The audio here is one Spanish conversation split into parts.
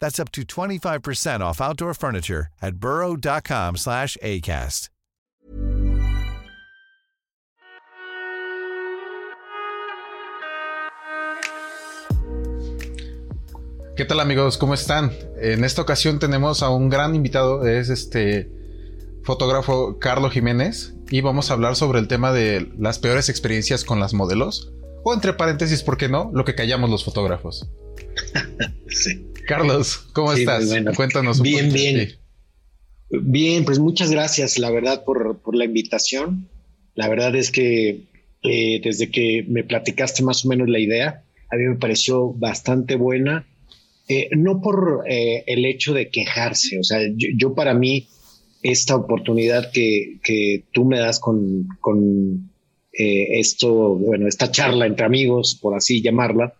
That's up to 25% off outdoor furniture at burrow.com slash ACAST. ¿Qué tal amigos? ¿Cómo están? En esta ocasión tenemos a un gran invitado, es este fotógrafo Carlos Jiménez y vamos a hablar sobre el tema de las peores experiencias con las modelos o entre paréntesis, ¿por qué no? Lo que callamos los fotógrafos. sí. Carlos, ¿cómo Sí, estás? bueno. Cuéntanos un Bien, de bien. ti. Bien, pues muchas gracias, la verdad, por, por la invitación. La verdad es que eh, desde que me platicaste más o menos la idea, a mí me pareció bastante buena. Eh, no por eh, el hecho de quejarse, o sea, yo, yo para mí, esta oportunidad que, que tú me das con, con eh, esto, bueno, esta charla entre amigos, por así llamarla,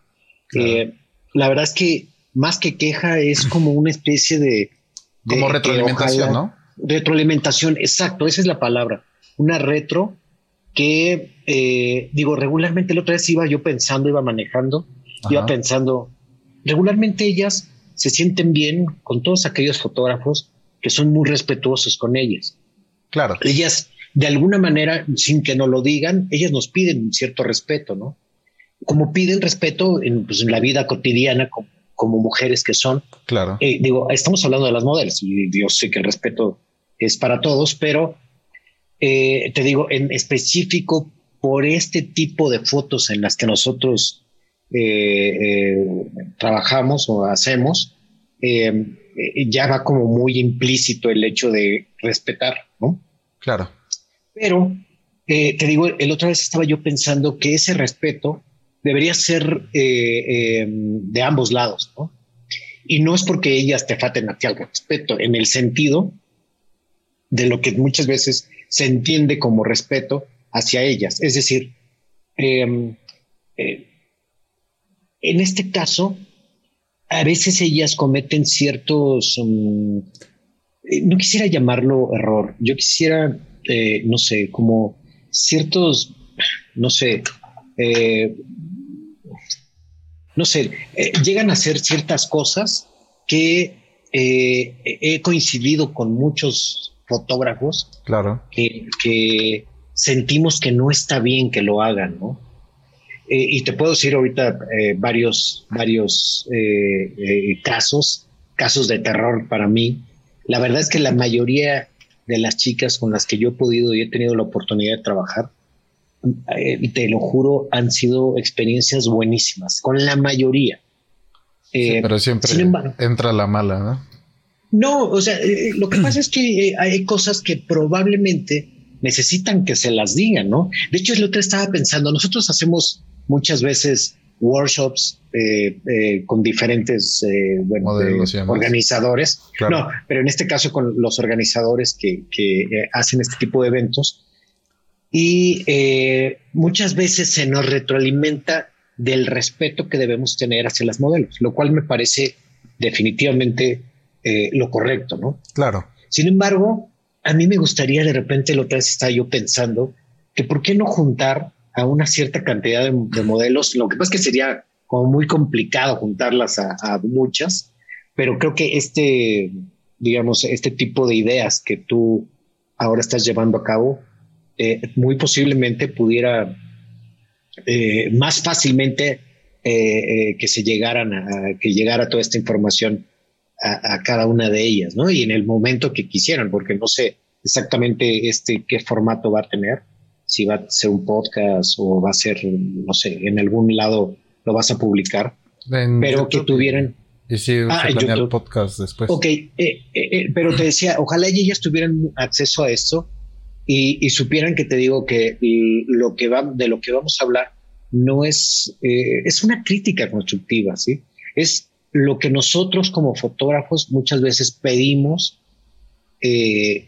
eh, la verdad es que más que queja es como una especie de... de Como retroalimentación, ojalá- ¿no? Retroalimentación, exacto, esa es la palabra. Una retro que, eh, digo, regularmente la otra vez iba yo pensando, iba manejando, iba pensando, regularmente ellas se sienten bien con todos aquellos fotógrafos que son muy respetuosos con ellas. Claro, Ellas, de alguna manera, sin que nos lo digan, ellas nos piden un cierto respeto, ¿no? Como piden respeto en, pues, en la vida cotidiana, como, como mujeres que son, claro. eh, digo, estamos hablando de las modelos y yo sé que el respeto es para todos, pero eh, te digo, en específico, por este tipo de fotos en las que nosotros eh, trabajamos o hacemos, eh, ya va como muy implícito el hecho de respetar, ¿no? Claro. Pero te digo, el otra vez estaba yo pensando que ese respeto debería ser eh, eh, de ambos lados, ¿no? Y no es porque ellas te falten a ti al respeto, en el sentido de lo que muchas veces se entiende como respeto hacia ellas. Es decir, eh, eh, en este caso, a veces ellas cometen ciertos, mm, no quisiera llamarlo error, yo quisiera, no sé, como ciertos, no sé, no sé, eh, llegan a hacer ciertas cosas que eh, he coincidido con muchos fotógrafos Claro. que, que sentimos que no está bien que lo hagan, ¿no? Eh, y te puedo decir ahorita varios, varios casos, casos de terror para mí. La verdad es que la mayoría de las chicas con las que yo he podido y he tenido la oportunidad de trabajar, eh, te lo juro, han sido experiencias buenísimas, con la mayoría. Eh, Pero siempre sin embargo, entra la mala, ¿no? no, o sea, eh, lo que pasa es que eh, hay cosas que probablemente necesitan que se las digan, ¿no? De hecho, es lo que estaba pensando. Nosotros hacemos muchas veces workshops eh, eh, con diferentes eh, bueno, eh, organizadores. Claro. No, pero en este caso con los organizadores que, que, eh, hacen este tipo de eventos. Y eh, muchas veces se nos retroalimenta del respeto que debemos tener hacia las modelos, lo cual me parece definitivamente eh, lo correcto, ¿no? Claro. Sin embargo, a mí me gustaría de repente, lo otra vez estaba yo pensando, que por qué no juntar a una cierta cantidad de, modelos. Lo que pasa es que sería como muy complicado juntarlas a, muchas, pero creo que este, digamos, este tipo de ideas que tú ahora estás llevando a cabo, eh, muy posiblemente pudiera eh, más fácilmente eh, que se llegaran a, que llegara toda esta información a, cada una de ellas, ¿no? Y en el momento que quisieran, porque no sé exactamente este qué formato va a tener, si va a ser un podcast o va a ser, no sé, en algún lado lo vas a publicar, pero que tuvieran... Y si ah, podcast después. Ok, eh, eh, eh, pero te decía, ojalá ellas tuvieran acceso a esto y, supieran que te digo que lo que va, de lo que vamos a hablar no es, es una crítica constructiva, ¿sí? Es lo que nosotros como fotógrafos muchas veces pedimos que,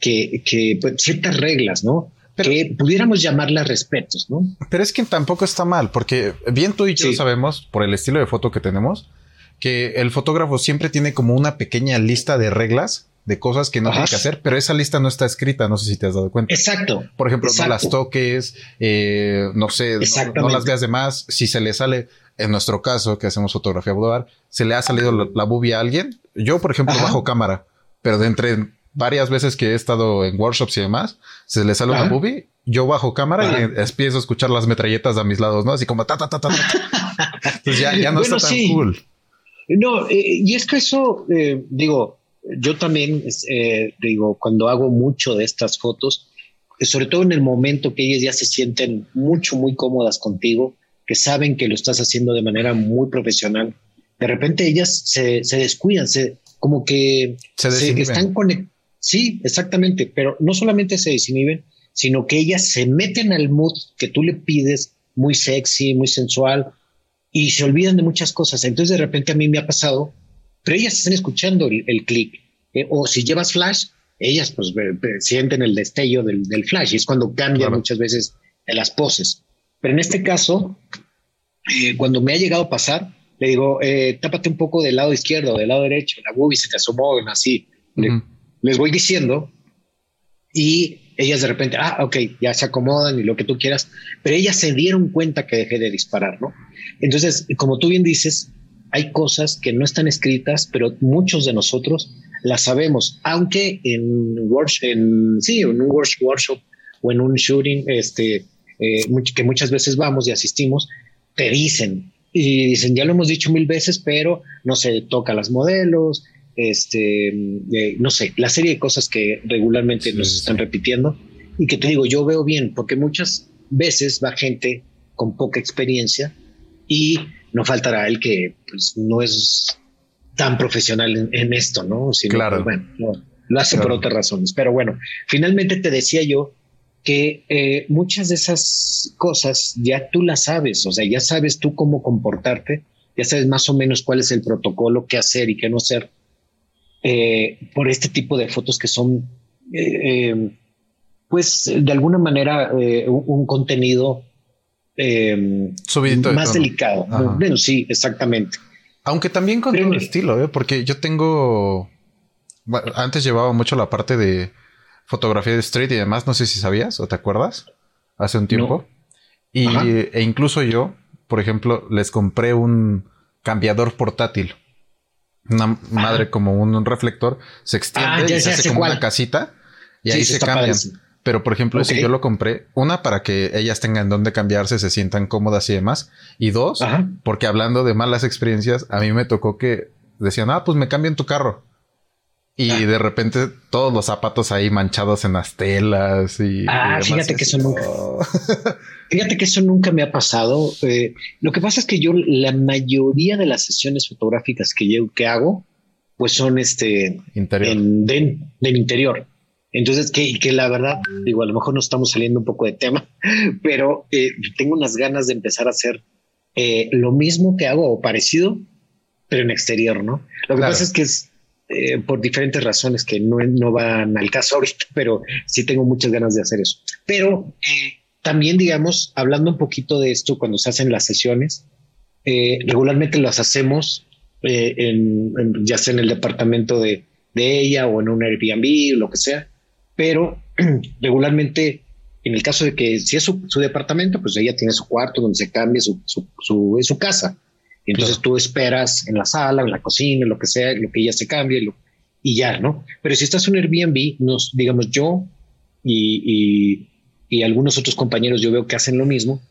que pues, ciertas reglas, ¿no? que pudiéramos llamarlas respetos, ¿no? Pero es que tampoco está mal, porque bien tú y yo sabemos, por el estilo de foto que tenemos, que el fotógrafo siempre tiene como una pequeña lista de reglas de cosas que no tiene que hacer, pero esa lista no está escrita, no sé si te has dado cuenta. Exacto. Por ejemplo, no las toques, eh, no sé, no, las veas de más. Si se le sale, en nuestro caso, que hacemos fotografía boudoir, se le ha salido la, la bubia a alguien. Yo, por ejemplo, bajo cámara, pero de entre varias veces que he estado en workshops y demás, se le sale una boobie, yo bajo cámara y empiezo a escuchar las metralletas a mis lados, ¿no? Así como ta, ta, ta, ta. Entonces ya, ya no está tan cool. No, eh, y es que eso, eh, digo, yo también, eh, digo, cuando hago mucho de estas fotos, sobre todo en el momento que ellas ya se sienten mucho, muy cómodas contigo, que saben que lo estás haciendo de manera muy profesional, de repente ellas se, se descuidan, se, como que se, se están conectadas Sí, exactamente, pero no solamente se desinhiben, sino que ellas se meten al mood que tú le pides, muy sexy, muy sensual, y se olvidan de muchas cosas. Entonces de repente a mí me ha pasado, pero ellas están escuchando el, clic. Eh, o si llevas flash, ellas pues sienten el destello del, flash y es cuando cambian muchas veces las poses. Pero en este caso, eh, cuando me ha llegado a pasar, le digo, eh, tápate un poco del lado izquierdo, del lado derecho, la boobie se te asomó, así les voy diciendo y ellas de repente, ah, ok, ya se acomodan y lo que tú quieras, pero ellas se dieron cuenta que dejé de disparar, ¿no? Entonces, como tú bien dices, hay cosas que no están escritas, pero muchos de nosotros las sabemos, aunque en, en, sí, en un workshop o en un shooting, este, eh, que muchas veces vamos y asistimos, te dicen, y dicen, ya lo hemos dicho mil veces, pero no se toca las modelos, este, eh, no sé, la serie de cosas que regularmente nos están repitiendo y que te digo, yo veo bien, porque muchas veces va gente con poca experiencia y no faltará el que pues, no es tan profesional en, esto, ¿no? Sino claro. bueno, lo hace por otras razones. Pero bueno, finalmente te decía yo que eh, muchas de esas cosas ya tú las sabes, o sea, ya sabes tú cómo comportarte, ya sabes más o menos cuál es el protocolo, qué hacer y qué no hacer eh, por este tipo de fotos que son, eh, pues, de alguna manera, un, contenido más delicado. Bueno, sí, exactamente. Aunque también con todo estilo, porque yo tengo. antes llevaba mucho la parte de fotografía de street y demás. No sé si sabías o te acuerdas. Hace un tiempo. Y, e incluso yo, por ejemplo, les compré un cambiador portátil una madre como un, reflector, se extiende ah, y se hace como una casita y ahí se cambian. Pero por ejemplo, si yo lo compré, una para que ellas tengan donde cambiarse, se sientan cómodas y demás. Y dos, porque hablando de malas experiencias, a mí me tocó que decían, ah, pues me cambian tu carro. Y ah. de repente todos los zapatos ahí manchados en las telas y. Ah, fíjate que eso nunca. fíjate que eso nunca me ha pasado. Eh, lo que pasa es que yo, la mayoría de las sesiones fotográficas que yo que hago, pues son este interior. En, del interior. Entonces, que, que la verdad, digo, a lo mejor no estamos saliendo un poco de tema, pero eh, tengo unas ganas de empezar a hacer eh, lo mismo que hago o parecido, pero en exterior, ¿no? Lo que pasa es que es eh, por diferentes razones que no, no, van al caso ahorita, pero sí tengo muchas ganas de hacer eso. Pero eh, también, digamos, hablando un poquito de esto, cuando se hacen las sesiones, regularmente las hacemos en, ya sea en el departamento de, de ella o en un Airbnb o lo que sea, pero regularmente en el caso de que si es su, departamento, pues ella tiene su cuarto donde se cambia su, su, su, casa. Y entonces tú esperas en la sala, en la cocina, lo que sea, lo que ella se cambie y ya, ¿no? Pero si estás en un Airbnb, nos, digamos yo y, y, algunos otros compañeros yo veo que hacen lo mismo.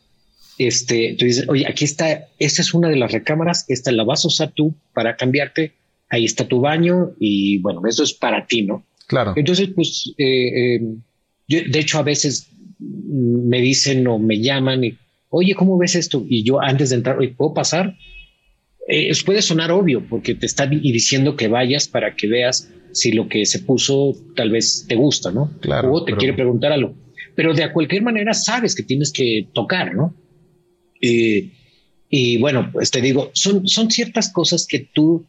Este, tú dices, oye, aquí está, esta es una de las recámaras, esta la vas a usar tú para cambiarte, ahí está tu baño y bueno, eso es para ti, ¿no? Claro. Entonces, pues, eh, eh, yo, de hecho, a veces me dicen o me llaman y, oye, ¿cómo ves esto? Y yo antes de entrar, oye, ¿puedo pasar? Eh, puede sonar obvio porque te está diciendo que vayas para que veas si lo que se puso tal vez te gusta, ¿no? Claro. O te quiere preguntar algo. Pero de cualquier manera sabes que tienes que tocar, ¿no? y bueno, pues te digo, son, son ciertas cosas que tú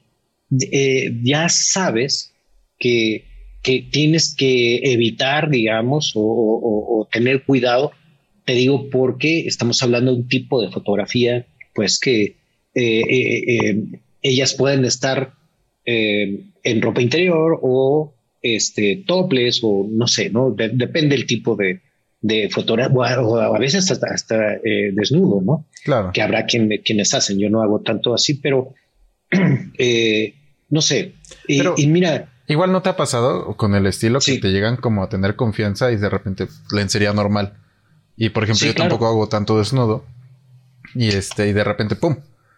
eh, ya sabes que, que tienes que evitar, digamos, o, tener cuidado. Te digo porque estamos hablando de un tipo de fotografía, pues que eh, eh, ellas pueden estar en ropa interior o este topless o no sé, no depende del tipo de, de fotografía o a veces hasta, hasta desnudo, ¿no? Claro. Que habrá quien, quienes hacen. Yo no hago tanto así, pero no sé. y mira, Igual no te ha pasado con el estilo que te llegan como a tener confianza y de repente lencería normal. Y por ejemplo, yo tampoco hago tanto desnudo. Y este, y de repente, ¡pum!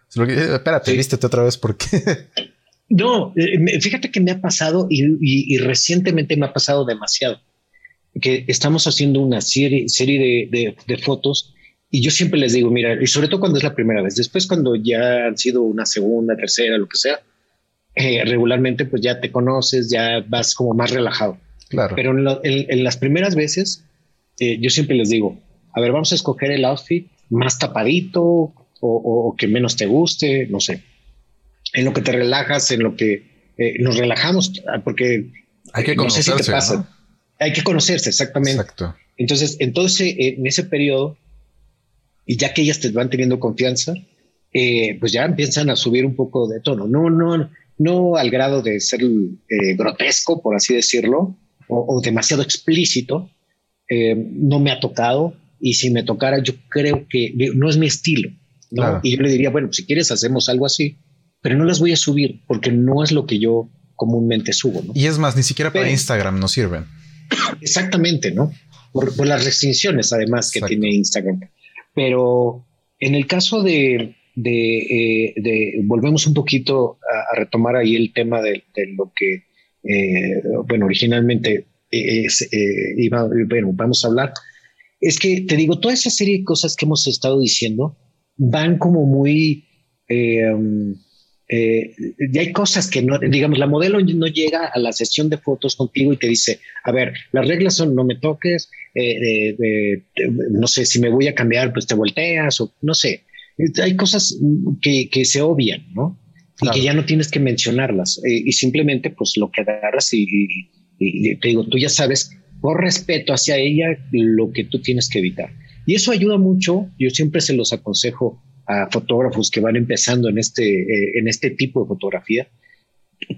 Espérate, vístete otra vez porque. no, eh, fíjate que me ha pasado y, recientemente me ha pasado demasiado. Que estamos haciendo una serie, serie de, de, fotos y yo siempre les digo, mira, y sobre todo cuando es la primera vez, después cuando ya han sido una segunda, tercera, lo que sea, eh, regularmente pues ya te conoces, ya vas como más relajado. Claro. Pero en, las primeras veces, eh, yo siempre les digo, a ver, vamos a escoger el outfit más tapadito o, que menos te guste, no sé. En lo que te relajas, en lo que eh, nos relajamos, ah, porque hay que conocerse. Hay que conocerse, exactamente. Exacto. Entonces, entonces en ese periodo, y ya que ellas te van teniendo confianza, pues ya empiezan a subir un poco de tono. No, no, no al grado de ser eh, grotesco, por así decirlo, o, demasiado explícito, eh, no me ha tocado. Y si me tocara, yo creo que no es mi estilo. Y yo le diría, bueno, si quieres, hacemos algo así, pero no las voy a subir porque no es lo que yo comúnmente subo. Y es más, ni siquiera para Instagram no sirven. Exactamente, ¿no? Por, las restricciones, además, que tiene Instagram. Pero en el caso de, eh, de, volvemos un poquito a, retomar ahí el tema de, lo que, eh, bueno, originalmente eh, iba, bueno, vamos a hablar. Es que te digo, toda esa serie de cosas que hemos estado diciendo van como muy... Um, y hay cosas que no, digamos, la modelo no llega a la sesión de fotos contigo y te dice, a ver, las reglas son no me toques, no sé, si me voy a cambiar, pues te volteas o no sé hay cosas que, que se obvian, ¿no? Y que ya no tienes que mencionarlas. Eh, y simplemente, pues lo que agarras y, te digo, tú ya sabes, por respeto hacia ella, lo que tú tienes que evitar. Y eso ayuda mucho. Yo siempre se los aconsejo a fotógrafos que van empezando en este, eh, en este tipo de fotografía,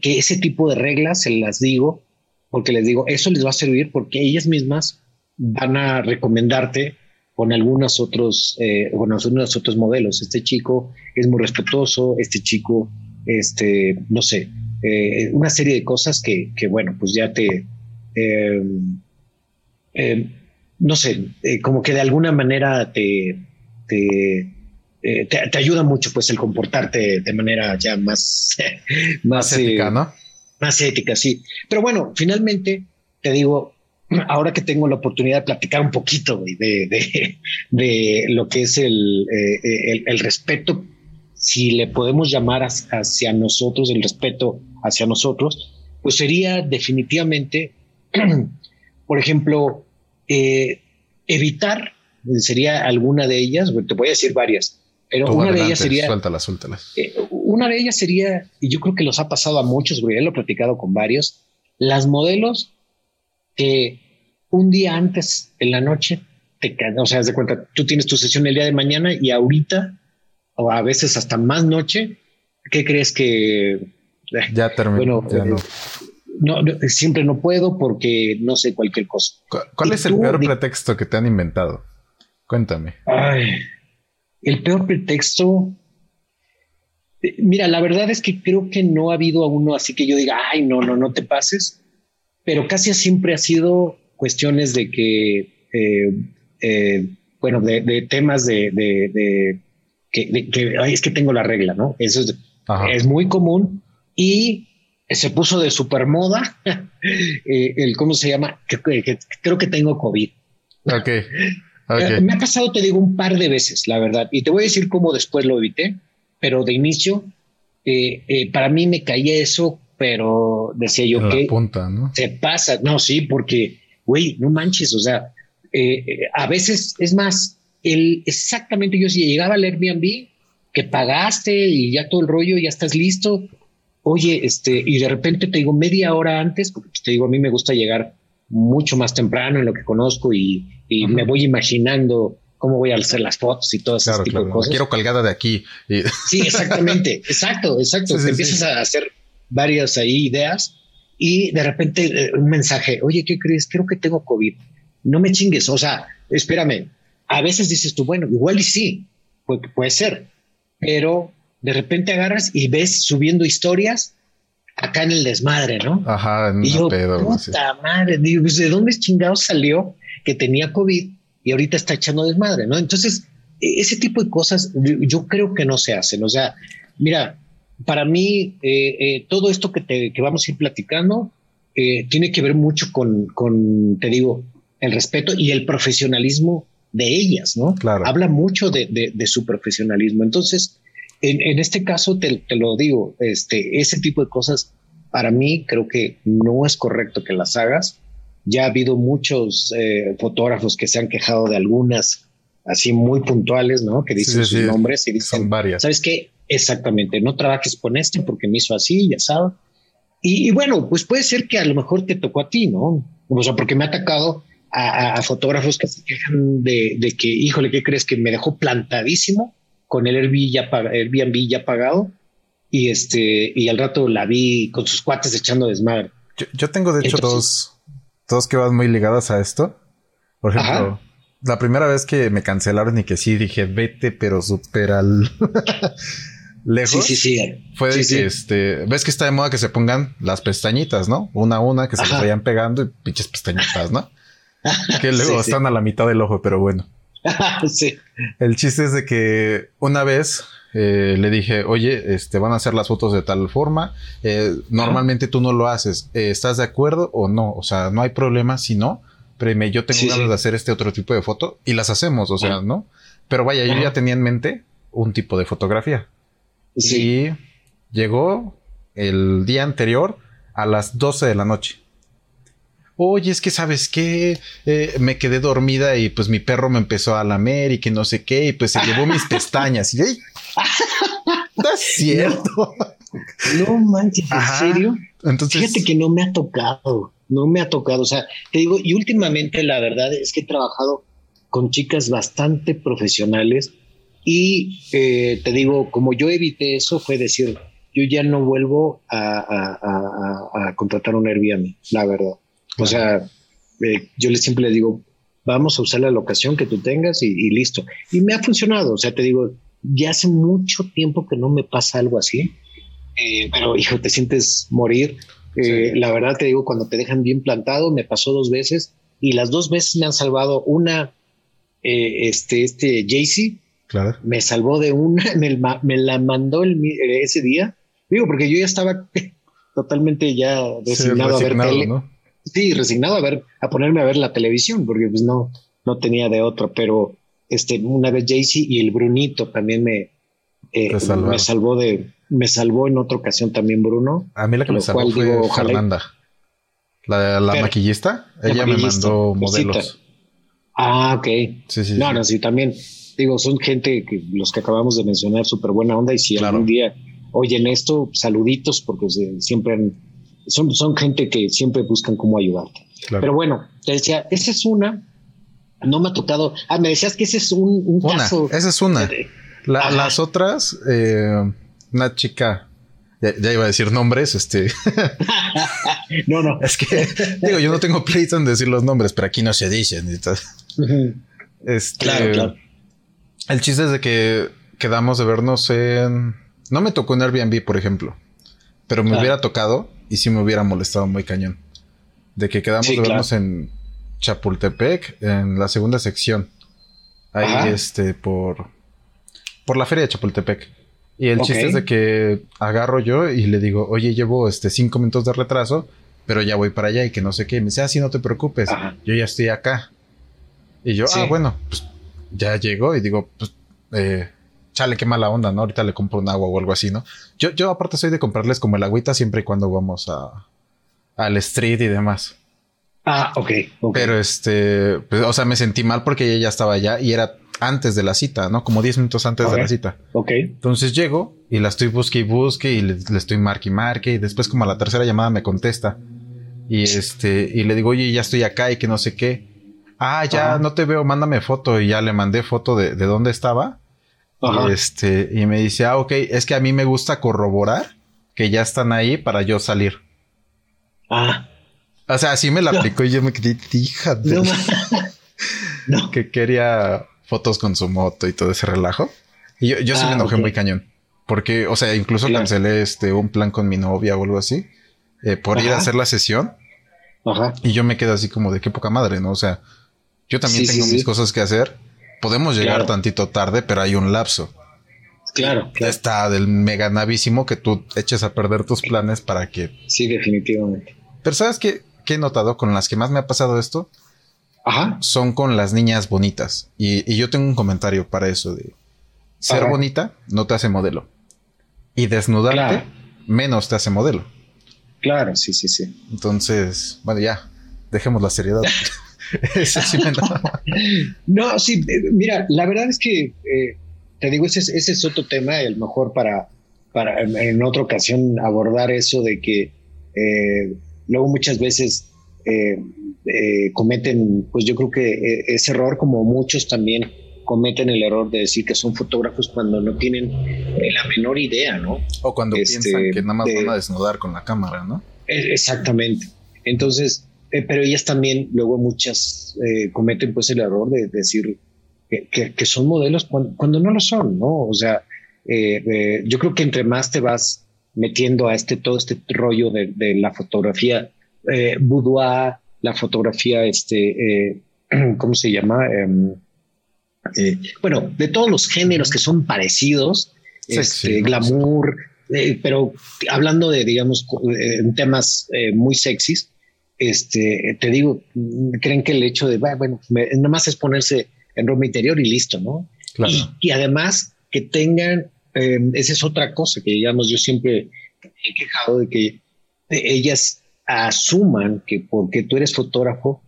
que ese tipo de reglas se las digo, porque les digo, eso les va a servir porque ellas mismas van a recomendarte con algunos otros, eh, con algunos otros modelos. Este chico es muy respetuoso, este chico, este, no sé, eh, una serie de cosas que, que bueno, pues ya te, em, em, no sé, eh, como que de alguna manera te, te, te, ayuda mucho pues el comportarte de manera ya más, más, ética, ¿no? Más ética, sí. Pero bueno, finalmente te digo, ahora que tengo la oportunidad de platicar un poquito de, de, lo que es el, eh, el, respeto, si le podemos llamar hacia nosotros, el respeto hacia nosotros, pues sería definitivamente, por ejemplo, eh, evitar, sería alguna de ellas, te voy a decir varias, pero una de ellas sería... Eh, una de ellas sería, y yo creo que los ha pasado a muchos, ya lo he platicado con varios, las modelos que un día antes en la noche te o sea, de cuenta, tú tienes tu sesión el día de mañana y ahorita, o a veces hasta más noche, ¿qué crees que ya terminó? Bueno, no, siempre no puedo porque no sé cualquier cosa. ¿Cuál, es el peor pretexto que te han inventado? Cuéntame. el peor pretexto. Eh, mira, la verdad es que creo que no ha habido a uno así que yo diga, ay, no, no, no te pases, pero casi siempre ha sido cuestiones de que, eh, eh, bueno, de, temas de, de, que, ay, es que tengo la regla, ¿no? Eso es, es muy común y se puso de super moda eh, el, ¿cómo se llama? creo que tengo COVID. Ok. Eh, me ha pasado, te digo, un par de veces, la verdad. Y te voy a decir cómo después lo evité, pero de inicio, eh, para mí me caía eso, pero decía yo que se pasa. No, sí, porque, güey, no manches, o sea, a veces es más, el, exactamente yo si llegaba al Airbnb, que pagaste y ya todo el rollo, ya estás listo, oye, este, y de repente te digo media hora antes, porque pues, te digo, a mí me gusta llegar mucho más temprano en lo que conozco y, me voy imaginando cómo voy a hacer las fotos y todo ese tipo de cosas. quiero colgada de aquí. Sí, exactamente, exacto, exacto. te empiezas a hacer varias ahí ideas y de repente eh, un mensaje, oye, ¿qué crees? Creo que tengo COVID. No me chingues, o sea, espérame. A veces dices tú, bueno, igual y sí, puede, puede ser, pero de repente agarras y ves subiendo historias acá en el desmadre, ¿no? Ajá, en y yo, puta madre, digo, pues, ¿de dónde chingado salió que tenía COVID y ahorita está echando desmadre, ¿no? Entonces, e, ese tipo de cosas yo creo que no se hacen. O sea, mira, para mí, eh, eh, todo esto que, te, que vamos a ir platicando eh, tiene que ver mucho con, con, te digo, el respeto y el profesionalismo de ellas, ¿no? Claro. Habla mucho de, de, de su profesionalismo. Entonces, en, este caso te, lo digo, este, ese tipo de cosas para mí creo que no es correcto que las hagas. Ya ha habido muchos fotógrafos que se han quejado de algunas así muy puntuales, ¿no? Que dicen sus nombres y dicen, varias. ¿sabes qué? Exactamente, no trabajes con este porque me hizo así, ya sabes. Y, bueno, pues puede ser que a lo mejor te tocó a ti, ¿no? O sea, porque me ha atacado a, fotógrafos que se quejan de, de, que, híjole, ¿qué crees? Que me dejó plantadísimo con el Airbnb ya, Airbnb ya pagado y este y al rato la vi con sus cuates echando desmadre. Yo, tengo de hecho dos, dos que van muy ligadas a esto. Por ejemplo, la primera vez que me cancelaron y que sí dije vete, pero súper al lejos. Sí, sí, sí. Fue que este, ves que está de moda que se pongan las pestañitas, ¿no? Una a una que se les vayan pegando y pinches pestañitas, ¿no? que luego están a la mitad del ojo, pero bueno. sí. El chiste es de que una vez eh, le dije, oye, este, van a hacer las fotos de tal forma. Eh, normalmente tú no lo haces. Eh, ¿Estás de acuerdo o no? O sea, no hay problema si no. Pero yo tengo ganas de hacer este otro tipo de foto y las hacemos, o sea, ¿no? Pero vaya, yo ya tenía en mente un tipo de fotografía. Y llegó el día anterior a las 12 de la noche oye, es que sabes qué, eh, me quedé dormida y pues mi perro me empezó a lamer y que no sé qué, y pues se llevó mis pestañas. Y ¡ay! no es cierto. No, manches, ¿en serio? Entonces, fíjate que no me ha tocado, no me ha tocado. O sea, te digo, y últimamente la verdad es que he trabajado con chicas bastante profesionales y eh, te digo, como yo evité eso, fue decir, yo ya no vuelvo a, a, a contratar un Airbnb, la verdad. O sea, eh, yo le siempre le digo, vamos a usar la locación que tú tengas y, listo. Y me ha funcionado. O sea, te digo, ya hace mucho tiempo que no me pasa algo así. Eh, pero, hijo, te sientes morir. Eh, la verdad te digo, cuando te dejan bien plantado, me pasó dos veces y las dos veces me han salvado. Una, este, este Jaycee, claro. me salvó de una, me, me la mandó el, ese día. Digo, porque yo ya estaba totalmente ya resignado, a ver tele. ¿no? sí, resignado a ver, a ponerme a ver la televisión, porque pues no, no tenía de otro, pero este, una vez Jaycee y el Brunito también me, eh, me salvó de, me salvó en otra ocasión también Bruno. A mí la que me salvó fue Fernanda. La, la maquillista, ella me mandó modelos. Ah, ok. Sí, sí, no, no, sí, también. Digo, son gente que los que acabamos de mencionar, súper buena onda. Y si algún día oyen esto, saluditos, porque siempre han son, son gente que siempre buscan cómo ayudarte. Pero bueno, te decía, esa es una. No me ha tocado. Ah, me decías que ese es un, un una, Esa es una. las otras, eh, una chica, Ya, iba a decir nombres, este. no, no. Es que, digo, yo no tengo pleito en decir los nombres, pero aquí no se dicen. Este, claro, claro. El chiste es de que quedamos de vernos en. No me tocó en Airbnb, por ejemplo, pero me hubiera tocado y sí me hubiera molestado muy cañón. De que quedamos de vernos en Chapultepec, en la segunda sección. Ahí, este, por. Por la feria de Chapultepec. Y el chiste es de que agarro yo y le digo, oye, llevo este cinco minutos de retraso, pero ya voy para allá y que no sé qué. me dice, ah, sí, no te preocupes, yo ya estoy acá. Y yo, ah, bueno, pues ya llego y digo, pues, eh, chale, qué mala onda, ¿no? Ahorita le compro un agua o algo así, ¿no? Yo, yo aparte soy de comprarles como el agüita siempre y cuando vamos a al street y demás. Ah, ok. Pero este, pues, o sea, me sentí mal porque ella ya estaba allá y era antes de la cita, ¿no? Como 10 minutos antes de la cita. Ok. Entonces llego y la estoy busque y busque y le, estoy marque y marque y después como a la tercera llamada me contesta. Y este, y le digo, oye, ya estoy acá y que no sé qué. Ah, ya no te veo, mándame foto. Y ya le mandé foto de, de dónde estaba. Y este, y me dice, ah, ok, es que a mí me gusta corroborar que ya están ahí para yo salir. Ah. O sea, así me la aplicó y yo me quedé, hija de... no. que quería fotos con su moto y todo ese relajo. Y yo, yo sí me ah, enojé muy cañón. Porque, o sea, incluso cancelé este un plan con mi novia o algo así. Eh, por ir a hacer la sesión. Ajá. Y yo me quedo así como de qué poca madre, ¿no? O sea, yo también tengo mis cosas que hacer. Podemos llegar tantito tarde, pero hay un lapso. Claro, claro. Está del mega navísimo que tú eches a perder tus planes para que. Sí, definitivamente. Pero ¿sabes qué, qué he notado con las que más me ha pasado esto? son con las niñas bonitas. Y, yo tengo un comentario para eso de ser bonita no te hace modelo. Y desnudarte menos te hace modelo. Claro, sí, sí, sí. Entonces, bueno, ya, dejemos la seriedad. no, sí, eh, mira, la verdad es que eh, te digo, ese, ese es otro tema, el mejor para, para en, otra ocasión abordar eso de que eh, luego muchas veces eh, cometen, pues yo creo que ese error, como muchos también cometen el error de decir que son fotógrafos cuando no tienen la menor idea, ¿no? O cuando este, piensan que nada más van a desnudar con la cámara, ¿no? Exactamente. Entonces, pero ellas también, luego muchas cometen pues el error de decir que, que, son modelos cuando, no lo son, ¿no? O sea, yo creo que entre más te vas metiendo a este todo este rollo de, de la fotografía boudoir, la fotografía, este, eh, ¿cómo se llama? Em, eh, bueno, de todos los géneros que son parecidos, este, glamour, eh, pero hablando de, digamos, en temas muy sexys, este, te digo, creen que el hecho de, bueno, nada más es ponerse en ropa interior y listo, ¿no? Y, además que tengan, em, esa es otra cosa que, digamos, yo siempre he quejado de que ellas asuman que porque tú eres fotógrafo,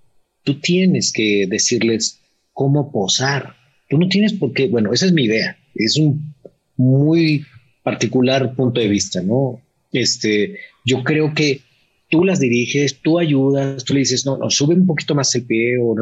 tú tienes que decirles cómo posar. Tú no tienes por qué, bueno, esa es mi idea, es un muy particular punto de vista, ¿no? Este, yo creo que tú las diriges, tú ayudas, tú le dices, no, no, sube un poquito más el pie, o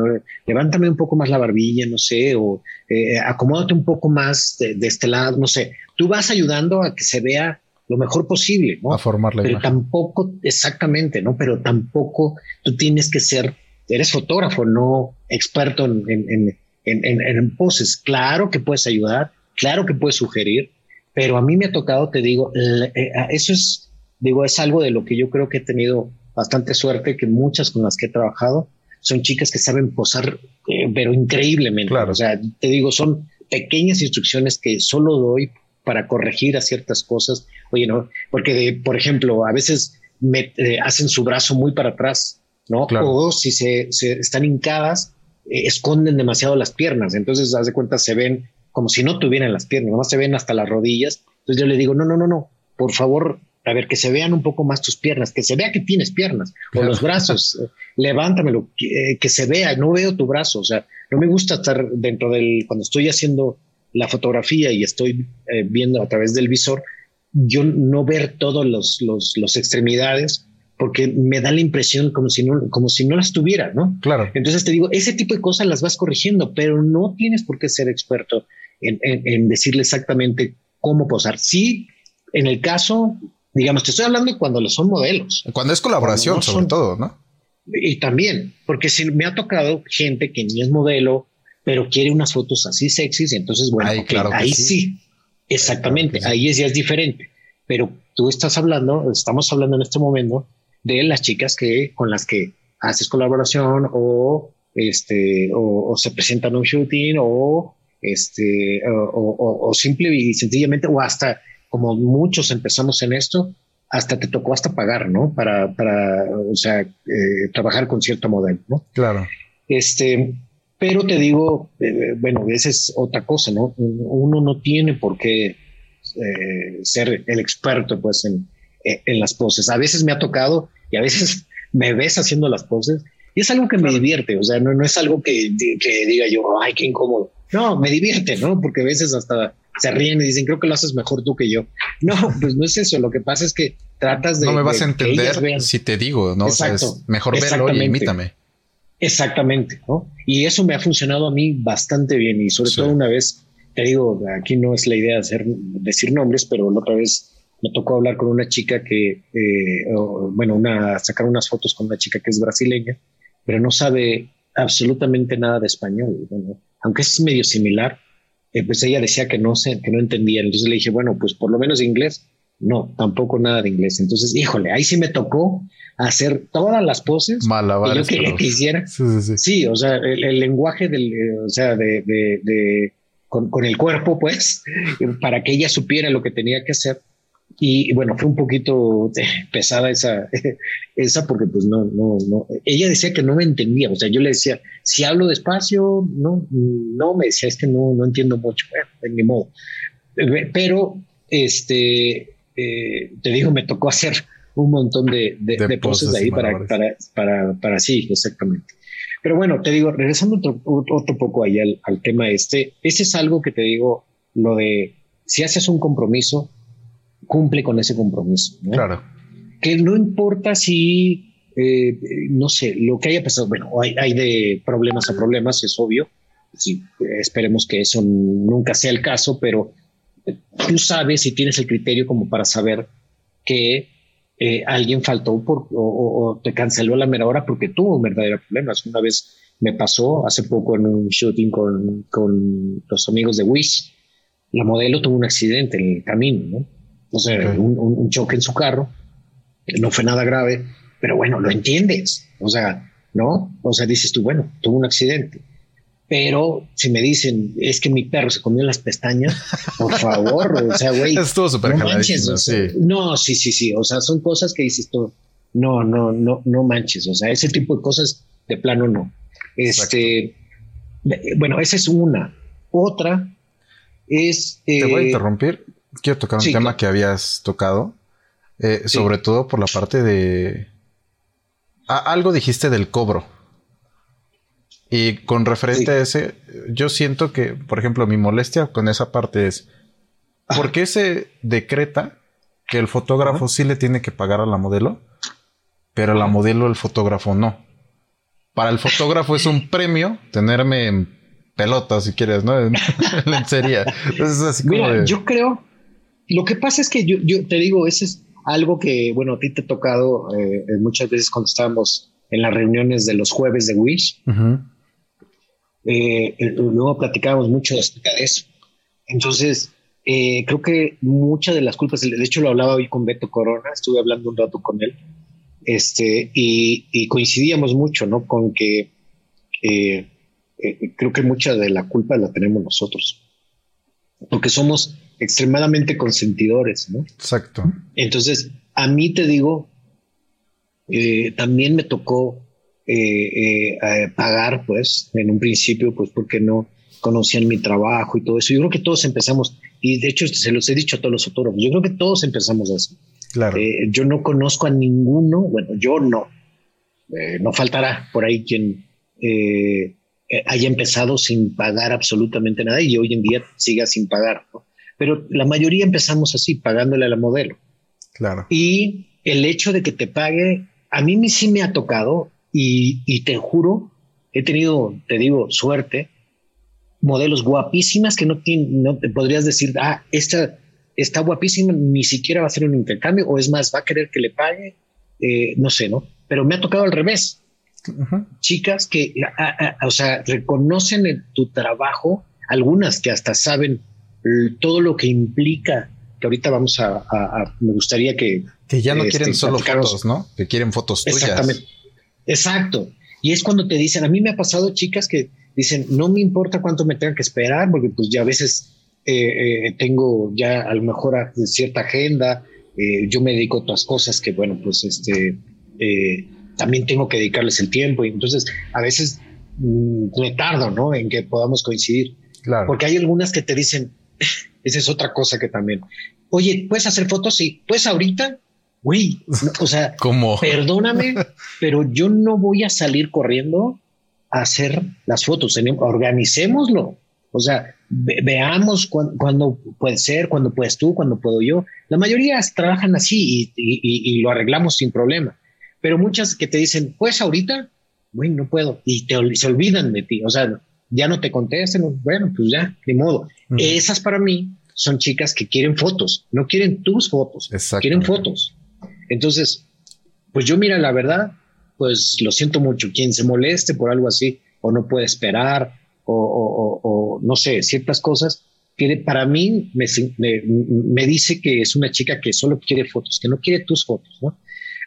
levántame un poco más la barbilla, no sé, o eh, acomódate un poco más de, de, este lado, no sé. Tú vas ayudando a que se vea lo mejor posible, ¿no? A formar Pero tampoco, exactamente, ¿no? Pero tampoco tú tienes que ser, eres fotógrafo, no experto en, en, en, en poses. Claro que puedes ayudar, claro que puedes sugerir, pero a mí me ha tocado, te digo, eh, eso es, digo, es algo de lo que yo creo que he tenido bastante suerte, que muchas con las que he trabajado son chicas que saben posar, eh, pero increíblemente. Claro. O sea, te digo, son pequeñas instrucciones que solo doy para corregir a ciertas cosas. Oye, no, porque de, por ejemplo, a veces me, eh, hacen su brazo muy para atrás, ¿no? O si se, están hincadas, eh, esconden demasiado las piernas. Entonces, haz de cuenta, se ven como si no tuvieran las piernas, nomás se ven hasta las rodillas. Entonces yo le digo, no, no, no, no, por favor, a ver, que se vean un poco más tus piernas, que se vea que tienes piernas, o los brazos, eh, levántamelo, que, que, se vea, no veo tu brazo, o sea, no me gusta estar dentro del, cuando estoy haciendo la fotografía y estoy eh, viendo a través del visor, yo no ver todos los, los, extremidades porque me da la impresión como si no, como si no las tuviera, ¿no? Claro. Entonces te digo, ese tipo de cosas las vas corrigiendo, pero no tienes por qué ser experto en, en, decirle exactamente cómo posar. Sí, en el caso digamos, te estoy hablando cuando son modelos. Cuando es colaboración, sobre todo, ¿no? Y también, porque si me ha tocado gente que ni es modelo, pero quiere unas fotos así sexys, entonces, bueno, ahí sí. exactamente, ahí es, ya es diferente. Pero tú estás hablando, estamos hablando en este momento de las chicas que con las que haces colaboración o este o, se presentan un shooting o este o, simple y sencillamente o hasta como muchos empezamos en esto hasta te tocó hasta pagar no para para o sea eh, trabajar con cierto modelo no claro. Este pero te digo eh, bueno esa es otra cosa no uno no tiene por qué eh, ser el experto pues en, en las poses. A veces me ha tocado y a veces me ves haciendo las poses y es algo que me divierte, o sea, no, no es algo que, que diga yo, ay, qué incómodo. No, me divierte, ¿no? Porque a veces hasta se ríen y dicen, creo que lo haces mejor tú que yo. No, pues no es eso. Lo que pasa es que tratas de. No me vas a entender si te digo, ¿no? Exacto, mejor verlo y imítame. Exactamente, ¿no? Y eso me ha funcionado a mí bastante bien. Y sobre todo una vez, te digo, aquí no es la idea de hacer, decir nombres, pero la otra vez me tocó hablar con una chica que, eh, bueno, una, sacar unas fotos con una chica que es brasileña, pero no sabe absolutamente nada de español. aunque es medio similar, eh, pues ella decía que no, sé, que no entendía. Entonces le dije, bueno, pues por lo menos inglés. No, tampoco nada de inglés. Entonces, híjole, ahí sí me tocó hacer todas las poses Malabares que yo quisiera. Sí, sí, sí. sí, o sea, el, lenguaje del, eh, o sea, de, de, de con, con, el cuerpo, pues, para que ella supiera lo que tenía que hacer. Y bueno, fue un poquito pesada esa, esa porque pues no, no, no, ella decía que no me entendía, o sea, yo le decía, si hablo despacio, no, no, me decía, es que no, no entiendo mucho, bueno, en mi modo. Pero, este, eh, te digo, me tocó hacer un montón de, de, poses ahí para, para, para, para, sí, exactamente. Pero bueno, te digo, regresando otro, otro poco ahí al, al tema este, ese es algo que te digo, lo de si haces un compromiso, cumple con ese compromiso. Claro. Que no importa si, eh, no sé, lo que haya pasado, bueno, hay, de problemas a problemas, es obvio. Sí, esperemos que eso nunca sea el caso, pero tú sabes y tienes el criterio como para saber que eh, alguien faltó por, o, te canceló a la mera hora porque tuvo un verdadero problema. Una vez me pasó hace poco en un shooting con, con los amigos de Wish. La modelo tuvo un accidente en el camino, ¿no? O sea, un, choque en su carro, no fue nada grave, pero bueno, lo entiendes, o sea, ¿no? O sea, dices tú, bueno, tuvo un accidente, pero si me dicen, es que mi perro se comió las pestañas, por favor, o sea, güey. Estuvo súper no manches, sí. No, sí, sí, sí, o sea, son cosas que dices tú, no, no, no, no manches, o sea, ese tipo de cosas de plano no. Este, bueno, esa es una. Otra es... Te voy a eh, interrumpir quiero tocar un tema que habías tocado, eh, sobre todo por la parte de... algo dijiste del cobro. Y con referente a ese, yo siento que, por ejemplo, mi molestia con esa parte es, ¿por qué se decreta que el fotógrafo sí le tiene que pagar a la modelo, pero a la modelo el fotógrafo no? Para el fotógrafo es un premio tenerme en pelota, si quieres, ¿no? En lencería. Entonces, así como yo creo, lo que pasa es que yo, yo te digo, ese es algo que, bueno, a ti te ha tocado eh, muchas veces cuando estábamos en las reuniones de los jueves de Wish. Eh, eh, luego platicábamos mucho acerca de eso. Entonces, creo que muchas de las culpas, de hecho lo hablaba hoy con Beto Corona, estuve hablando un rato con él, este, y, y coincidíamos mucho, ¿no? Con que creo que mucha de la culpa la tenemos nosotros, porque somos extremadamente consentidores, ¿no? Exacto. Entonces, a mí te digo, eh, también me tocó eh, eh, pagar, pues, en un principio, pues, porque no conocían mi trabajo y todo eso. Yo creo que todos empezamos, y de hecho se los he dicho a todos los fotógrafos, yo creo que todos empezamos así. Claro. yo no conozco a ninguno, bueno, yo no. no faltará por ahí quien haya empezado sin pagar absolutamente nada y hoy en día siga sin pagar. ¿no? Pero la mayoría empezamos así, pagándole a la modelo. Claro. Y el hecho de que te pague, a mí sí me ha tocado y, te juro, he tenido, te digo, suerte, modelos guapísimas que no, no te podrías decir, ah, esta está guapísima, ni siquiera va a hacer un intercambio, o es más, va a querer que le pague, eh, no sé, ¿no? Pero me ha tocado al revés. Chicas que, o sea, reconocen en tu trabajo, algunas que hasta saben todo lo que implica, que ahorita vamos a, me gustaría que... Que ya no este, quieren solo fotos, ¿no? Que quieren fotos tuyas. Exactamente. Exacto. Y es cuando te dicen, a mí me ha pasado chicas que dicen, no me importa cuánto me tenga que esperar, porque pues ya a veces eh, eh, tengo ya a lo mejor cierta agenda, eh, yo me dedico a otras cosas que, bueno, pues este, también tengo que dedicarles el tiempo y entonces a veces mm, me tardo, ¿no? En que podamos coincidir. Claro. Porque hay algunas que te dicen, esa es otra cosa que también, oye, ¿puedes hacer fotos? Sí, pues ahorita, güey, o sea, ¿Cómo? perdóname, pero yo no voy a salir corriendo a hacer las fotos, organicémoslo. O sea, veamos cuándo puede ser, cuándo puedes tú, cuándo puedo yo. La mayoría trabajan así y, lo arreglamos sin problema. Pero muchas que te dicen, pues ahorita, güey, no puedo. Y te, se olvidan de ti. O sea, ya no te contesten. Bueno, pues ya, ni modo. Esas para mí son chicas que quieren fotos, no quieren tus fotos, quieren fotos. Entonces, pues yo mira, la verdad, pues lo siento mucho. Quien se moleste por algo así o no puede esperar o, no sé, ciertas cosas, para mí me, me, dice que es una chica que solo quiere fotos, que no quiere tus fotos, ¿no?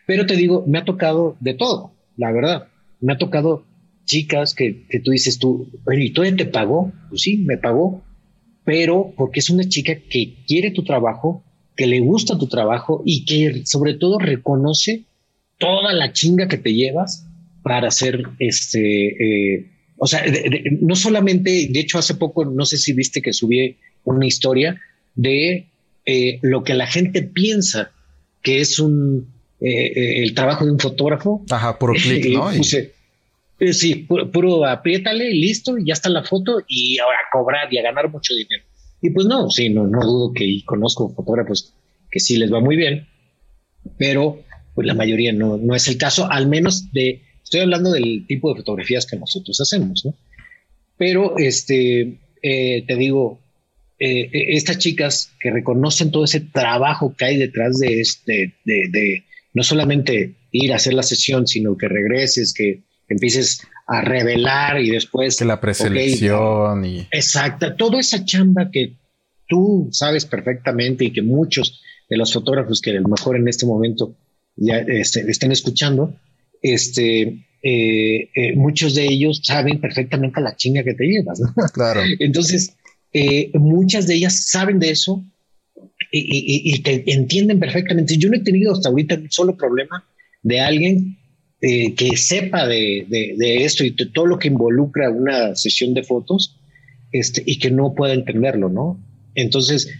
Pero te digo, me ha tocado de todo, la verdad. Me ha tocado chicas que, que tú dices tú, ¿y todavía te pagó? Pues sí, me pagó, pero porque es una chica que quiere tu trabajo, que le gusta tu trabajo y que sobre todo reconoce toda la chinga que te llevas para hacer este, eh, o sea, no solamente, de hecho hace poco, no sé si viste que subí una historia de eh, lo que la gente piensa que es un eh, el trabajo de un fotógrafo. Ajá, puro clic, ¿no? Sí, puro, apriétale y listo, y ya está la foto y ahora cobrar y a ganar mucho dinero. Y pues no, sí, no, no dudo que conozco fotógrafos que sí les va muy bien, pero pues la mayoría no, no es el caso, al menos de Estoy hablando del tipo de fotografías que nosotros hacemos, ¿no? Pero, este, eh, te digo, eh, estas chicas que reconocen todo ese trabajo que hay detrás de, este, de, no solamente ir a hacer la sesión, sino que regreses, que empieces a revelar y después... Que la preselección y... Exacta, toda esa chamba que tú sabes perfectamente y que muchos de los fotógrafos que a lo mejor en este momento ya este, estén escuchando, este, eh, eh, muchos de ellos saben perfectamente la chinga que te llevas. Claro. Entonces, eh, muchas de ellas saben de eso y, te entienden perfectamente. Yo no he tenido hasta ahorita un solo problema de alguien que sepa de, esto y de todo lo que involucra una sesión de fotos este, y que no pueda entenderlo, ¿no? Entonces,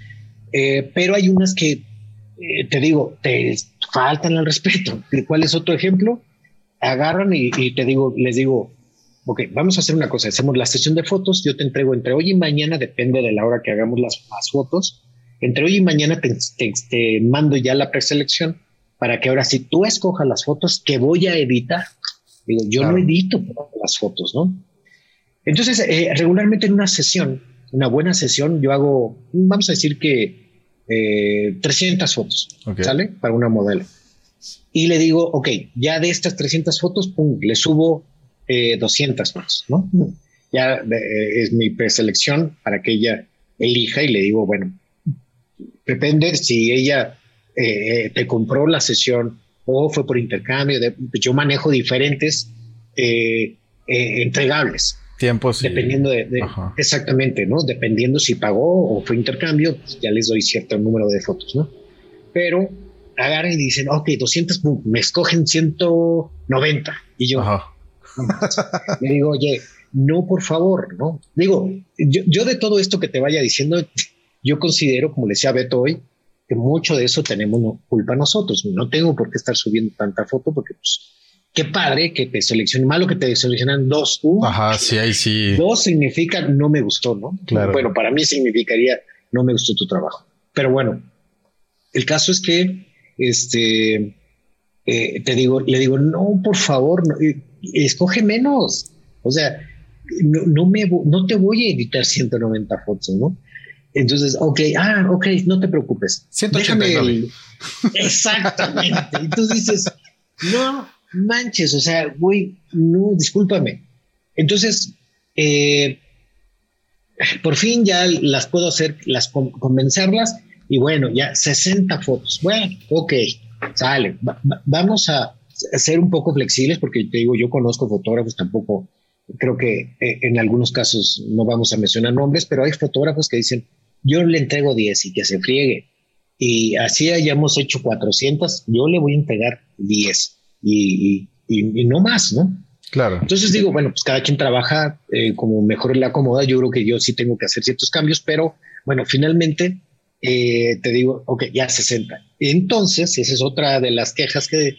pero hay unas que, te digo, te faltan al respeto. ¿Cuál es otro ejemplo? agarran y, te digo, les digo, ok, vamos a hacer una cosa, hacemos la sesión de fotos, yo te entrego entre hoy y mañana, depende de la hora que hagamos las, fotos, entre hoy y mañana te, mando ya la preselección para que ahora si tú escojas las fotos que voy a editar, digo, yo no edito las fotos, ¿no? Entonces, eh, regularmente en una sesión, una buena sesión, yo hago, vamos a decir que 300 eh, fotos, ¿sale? Para una modelo y le digo, ok, ya de estas 300 fotos, pum, le subo 200 eh, más, ¿no? Ya eh, es mi preselección para que ella elija y le digo, bueno, depende si ella eh, te compró la sesión o fue por intercambio, pues yo manejo diferentes entregables. Tiempos. Dependiendo de, exactamente, ¿no? Dependiendo si pagó o fue intercambio, pues ya les doy cierto número de fotos, ¿no? Pero agarran y dicen, ok, 200, me escogen 190. Y yo me digo, oye, no, por favor, no. Digo, yo, de todo esto que te vaya diciendo, yo considero, como le decía Beto hoy, que mucho de eso tenemos culpa nosotros. No tengo por qué estar subiendo tanta foto porque, pues, qué padre que te seleccionen, malo que te seleccionan dos. Ajá, sí, ahí sí. Dos significa no me gustó, ¿no? Claro. Bueno, para mí significaría no me gustó tu trabajo. Pero bueno, el caso es que este, eh, te digo, le digo, no, por favor, eh, escoge menos. O sea, no, me, no te voy a editar 190 fotos, ¿no? Entonces, ok, ah, ok, no te preocupes. 189. Exactamente. y tú dices, no manches, o sea, güey, no, discúlpame. Entonces, eh, por fin ya las puedo hacer, las convencerlas y bueno, ya 60 fotos. Bueno, ok, sale. vamos a ser un poco flexibles porque te digo, yo conozco fotógrafos, tampoco creo que eh, en algunos casos no vamos a mencionar nombres, pero hay fotógrafos que dicen, yo le entrego 10 y que se friegue. Y así hayamos hecho 400, yo le voy a entregar 10 y, no más, ¿no? Claro. Entonces digo, bueno, pues cada quien trabaja eh, como mejor le acomoda. Yo creo que yo sí tengo que hacer ciertos cambios, pero bueno, finalmente eh, te digo, ok, ya 60. Entonces, esa es otra de las quejas que,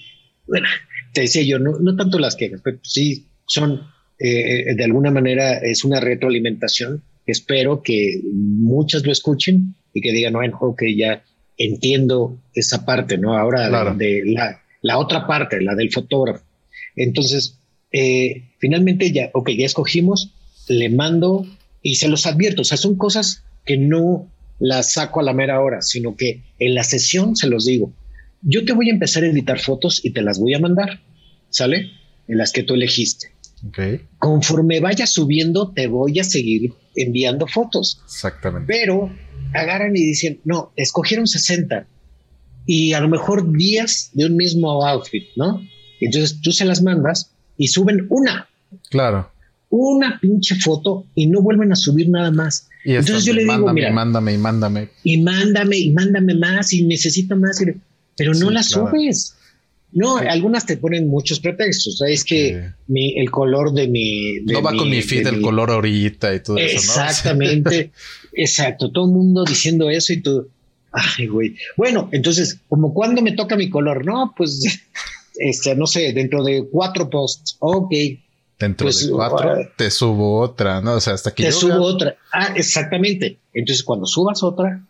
bueno, te decía yo, no, no tanto las quejas, pero sí son, eh, de alguna manera, es una retroalimentación. Espero que muchas lo escuchen y que digan, bueno, ok, ya entiendo esa parte, ¿no? Ahora de, la, la, otra parte, la del fotógrafo. Entonces, eh, finalmente ya, ok, ya escogimos, le mando y se los advierto, o sea, son cosas que no las saco a la mera hora, sino que en la sesión se los digo, yo te voy a empezar a editar fotos y te las voy a mandar, ¿sale? En las que tú elegiste. Okay. Conforme vaya subiendo, te voy a seguir enviando fotos. Exactamente. Pero agarran y dicen, no, escogieron 60 y a lo mejor 10 de un mismo outfit, ¿no? Entonces tú se las mandas y suben una. Claro. Una pinche foto y no vuelven a subir nada más. Y Entonces yo le digo, mándame, mira, mándame y mándame. Y mándame y mándame más y necesito más, pero no las subes. No, algunas te ponen muchos pretextos. Es que el color de mi. no va con mi feed el color ahorita y todo eso. Exactamente. exacto. Todo el mundo diciendo eso y tú. Ay, güey. Bueno, entonces, como cuando me toca mi color, no, pues, este, no sé, dentro de cuatro posts. Ok. Dentro pues, de cuatro ah, te subo otra, ¿no? O sea, hasta que te subo otra. Ah, exactamente. Entonces, cuando subas otra,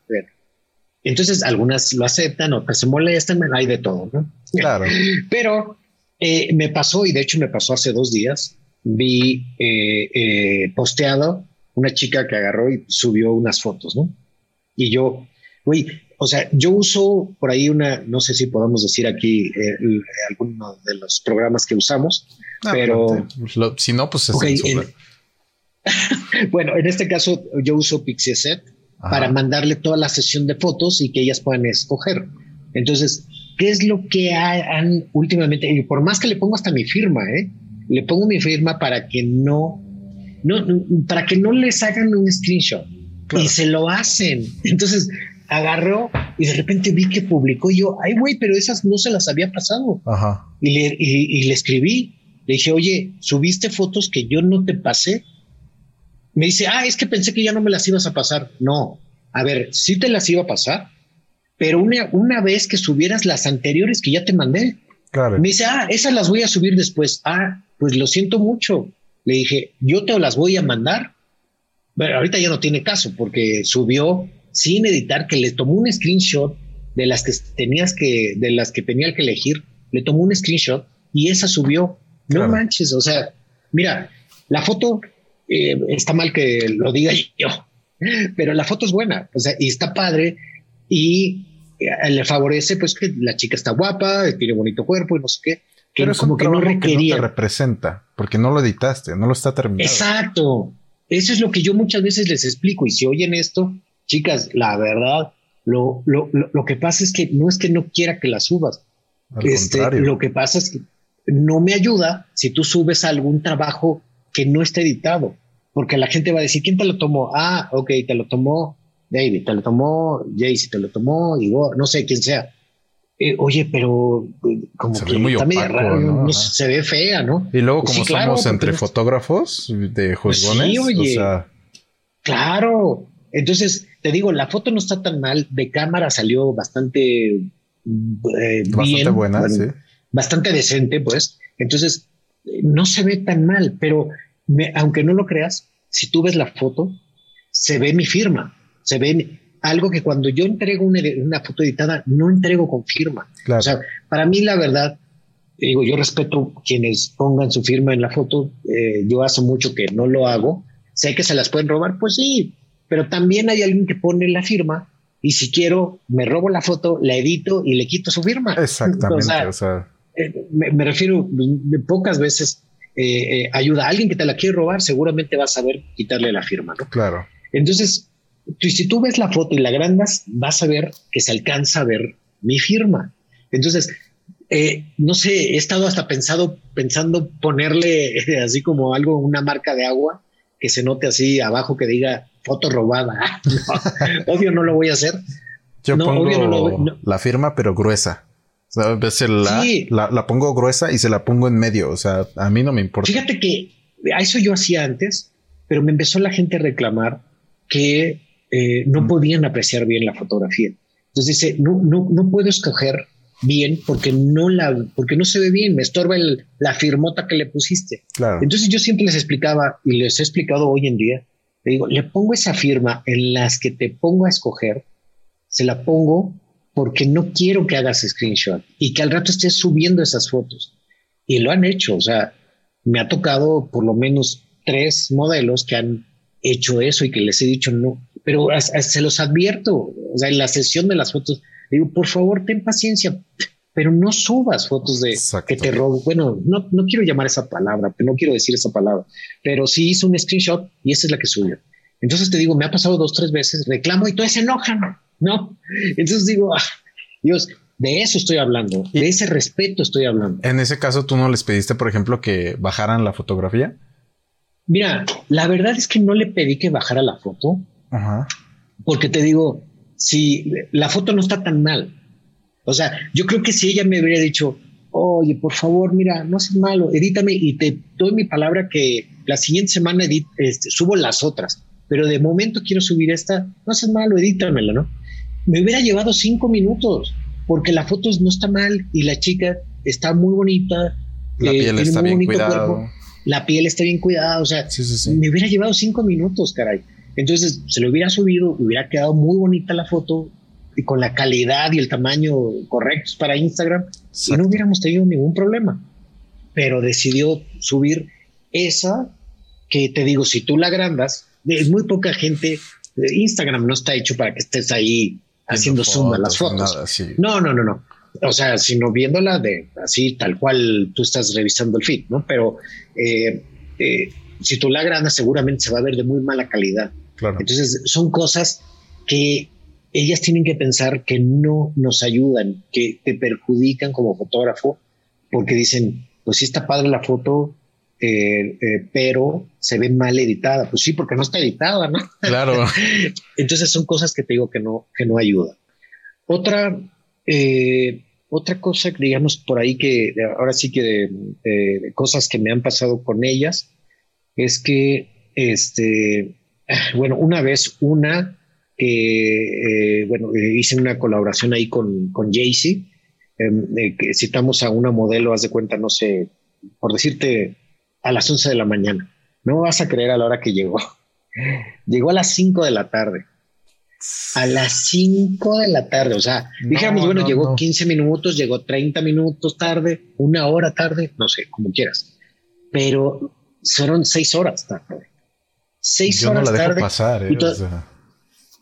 entonces algunas lo aceptan, otras se molestan, hay de todo, ¿no? Claro. Pero eh, me pasó, y de hecho me pasó hace dos días, vi eh, eh, posteado una chica que agarró y subió unas fotos, ¿no? Y yo, güey, o sea, yo uso por ahí una, no sé si podemos decir aquí alguno de los programas que usamos, ah, pero... si no, pues es bueno, en este caso yo uso Pixieset para mandarle toda la sesión de fotos y que ellas puedan escoger. Entonces, ¿qué es lo que han últimamente? Y por más que le pongo hasta mi firma, ¿eh? le pongo mi firma para que no, no para que no les hagan un screenshot y se lo hacen. Entonces agarró y de repente vi que publicó yo, ay güey, pero esas no se las había pasado. Ajá. Y, le, y le escribí, le dije, oye, subiste fotos que yo no te pasé me dice, ah, es que pensé que ya no me las ibas a pasar. No, a ver, sí te las iba a pasar, pero una, una vez que subieras las anteriores que ya te mandé. Claro. Me dice, ah, esas las voy a subir después. Ah, pues lo siento mucho. Le dije, yo te las voy a mandar. Pero ahorita ya no tiene caso porque subió sin editar, que le tomó un screenshot de las que tenías que, de las que tenía que elegir, le tomó un screenshot y esa subió. No manches, o sea, mira, la foto eh, está mal que lo diga yo, pero la foto es buena, o sea, y está padre y eh, le favorece pues que la chica está guapa, tiene bonito cuerpo y no sé qué. Que pero como que no requería. te representa, porque no lo editaste, no lo está terminando. Exacto. Eso es lo que yo muchas veces les explico. Y si oyen esto, chicas, la verdad, lo, lo, lo, que pasa es que no es que no quiera que la subas. este, lo que pasa es que no me ayuda si tú subes algún trabajo que no esté editado, porque la gente va a decir, ¿quién te lo tomó? Ah, ok, te lo tomó David, te lo tomó Jaycee, te lo tomó Igor, no sé quién sea. Eh, oye, pero como se que ve muy raro, ¿no? se ve fea, ¿no? Y luego, como somos entre fotógrafos de pues juzgones, o sea... claro. Entonces, te digo, la foto no está tan mal, de cámara salió bastante eh, bastante buena, sí. bastante decente, pues. Entonces, no se ve tan mal, pero aunque no lo creas, si tú ves la foto, se ve mi firma, se ve algo que cuando yo entrego una, foto editada, no entrego con firma. O sea, para mí la verdad, digo, yo respeto quienes pongan su firma en la foto, eh, yo hace mucho que no lo hago, sé que se las pueden robar, pues sí, pero también hay alguien que pone la firma y si quiero, me robo la foto, la edito y le quito su firma. Exactamente. o sea, me, refiero, de pocas veces eh, eh, ayuda a alguien que te la quiere robar, seguramente vas a saber quitarle la firma, ¿no? Claro. Entonces, si tú ves la foto y la agrandas, vas a ver que se alcanza a ver mi firma. Entonces, no sé, he estado hasta pensado, pensando ponerle así como algo, una marca de agua que se note así abajo que diga foto robada. obvio no lo voy a hacer. Yo pongo la firma, pero gruesa. La, la, pongo gruesa y se la pongo en medio. O sea, a mí no me importa. Fíjate que a eso yo hacía antes, pero me empezó la gente a reclamar que eh, no mm. podían apreciar bien la fotografía. Entonces dice, no, no, no puedo escoger bien porque no la, porque no se ve bien, me estorba el, la firmota que le pusiste. Claro. Entonces yo siempre les explicaba y les he explicado hoy en día, le digo, le pongo esa firma en las que te pongo a escoger, se la pongo porque no quiero que hagas screenshot y que al rato estés subiendo esas fotos. Y lo han hecho, o sea, me ha tocado por lo menos tres modelos que han hecho eso y que les he dicho no, pero se los advierto, o sea, en la sesión de las fotos, digo, por favor, ten paciencia, pero no subas fotos de que te robo. Bueno, no, no quiero llamar esa palabra, no quiero decir esa palabra, pero sí hizo un screenshot y esa es la que subió. Entonces te digo, me ha pasado dos, tres veces, reclamo y todos se enojan, ¿no? Entonces digo, ah, Dios, de eso estoy hablando, de ese respeto estoy hablando. En ese caso, ¿tú no les pediste, por ejemplo, que bajaran la fotografía? Mira, la verdad es que no le pedí que bajara la foto, Ajá. porque te digo, si la foto no está tan mal, o sea, yo creo que si ella me hubiera dicho, oye, por favor, mira, no seas malo, edítame y te doy mi palabra que la siguiente semana este, subo las otras, pero de momento quiero subir esta, no seas malo, edítamela, ¿no? Me hubiera llevado cinco minutos porque la foto no está mal y la chica está muy bonita. La eh, piel está bien cuidada. La piel está bien cuidada, o sea, me hubiera llevado cinco minutos, caray. Entonces se lo hubiera subido, hubiera quedado muy bonita la foto y con la calidad y el tamaño correctos para Instagram y no hubiéramos tenido ningún problema. Pero decidió subir esa que te digo, si tú la agrandas, es muy poca gente. Instagram no está hecho para que estés ahí haciendo zoom a las fotos. No, no, no, no. O sea, sino viéndola de así, tal cual tú estás revisando el feed, ¿no? Pero eh, eh, si tú la agrandas, seguramente se va a ver de muy mala calidad. Entonces, son cosas que ellas tienen que pensar que no nos ayudan, que te perjudican como fotógrafo, porque dicen, pues sí está padre la foto, eh, eh, pero se ve mal editada. Pues sí, porque no está editada, ¿no? Claro. Entonces son cosas que te digo que no, que no ayudan. Otra, eh, otra cosa, digamos, por ahí que ahora sí que de, cosas que me han pasado con ellas, es que, este, bueno, una vez una que, bueno, hice una colaboración ahí con, con Jaycee, em, que citamos a una modelo, haz de cuenta, no sé, por decirte, a las 11 de la mañana. No vas a creer a la hora que llegó. Llegó a las 5 de la tarde. A las 5 de la tarde. O sea, dijéramos, bueno, llegó 15 minutos, llegó 30 minutos tarde, una hora tarde, no sé, como quieras. Pero fueron 6 horas tarde. 6 horas no la dejo pasar, eh,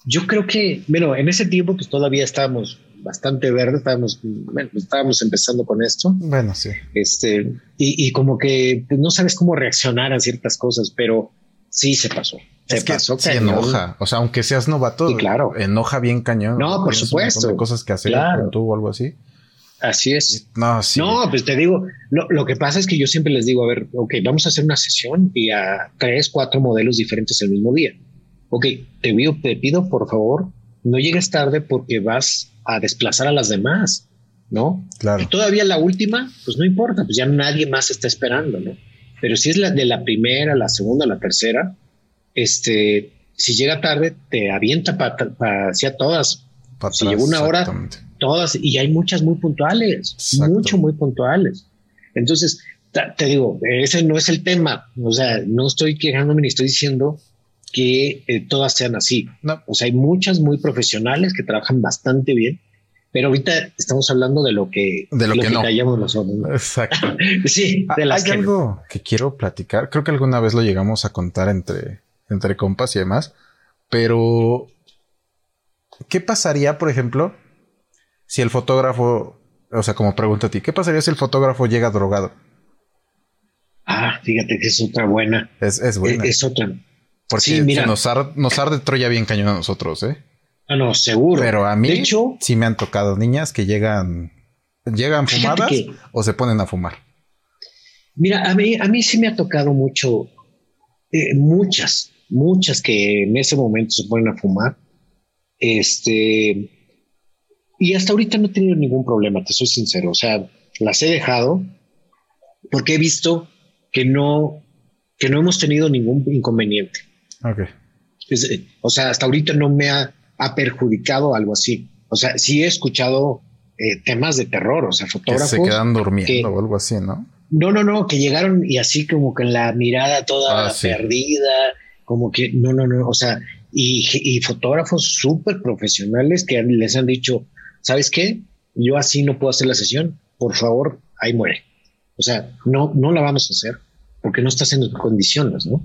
Yo creo que, bueno, en ese tiempo pues todavía estábamos bastante verde, estábamos, bueno, estábamos empezando con esto. Bueno, sí. Este, y, como que pues, no sabes cómo reaccionar a ciertas cosas, pero sí se pasó. Se pasó. Se enoja. O sea, aunque seas novato, claro. enoja bien cañón. No, por supuesto. cosas que hacer claro. tú o algo así. Así es. No, sí. No, pues te digo, lo, lo, que pasa es que yo siempre les digo, a ver, ok, vamos a hacer una sesión y a tres, cuatro modelos diferentes el mismo día. Ok, te pido, te pido por favor, no llegues tarde porque vas a desplazar a las demás, ¿no? Claro. Y todavía la última, pues no importa, pues ya nadie más está esperando, ¿no? Pero si es la de la primera, la segunda, la tercera, este, si llega tarde, te avienta para hacia todas. si llegó una hora, todas, y hay muchas muy puntuales, mucho, muy puntuales. Entonces, te digo, ese no es el tema. O sea, no estoy quejándome ni estoy diciendo que eh, todas sean así. No. O sea, hay muchas muy profesionales que trabajan bastante bien, pero ahorita estamos hablando de lo que, de lo, que, no. callamos nosotros. Exacto. sí, de las Hay algo que quiero platicar. Creo que alguna vez lo llegamos a contar entre, entre compas y demás. Pero, ¿qué pasaría, por ejemplo, si el fotógrafo, o sea, como pregunta a ti, ¿qué pasaría si el fotógrafo llega drogado? Ah, fíjate que es otra buena. Es, es buena. Es, otra. Porque sí, mira, nos, arde Troya bien cañón a nosotros, ¿eh? Ah, no, seguro. Pero a mí de hecho, sí me han tocado niñas que llegan, llegan fumadas o se ponen a fumar. Mira, a mí, a mí sí me ha tocado mucho, eh, muchas, muchas que en ese momento se ponen a fumar. Este, y hasta ahorita no he tenido ningún problema, te soy sincero. O sea, las he dejado porque he visto que no, que no hemos tenido ningún inconveniente. Okay. o sea, hasta ahorita no me ha, perjudicado algo así. O sea, sí he escuchado eh, temas de terror, o sea, fotógrafos. Que se quedan durmiendo o algo así, ¿no? No, no, no, que llegaron y así como con la mirada toda ah, perdida, como que, no, no, no, o sea, y, y fotógrafos súper profesionales que les han dicho, ¿sabes qué? Yo así no puedo hacer la sesión, por favor, ahí muere. O sea, no, no la vamos a hacer porque no estás en condiciones, ¿no?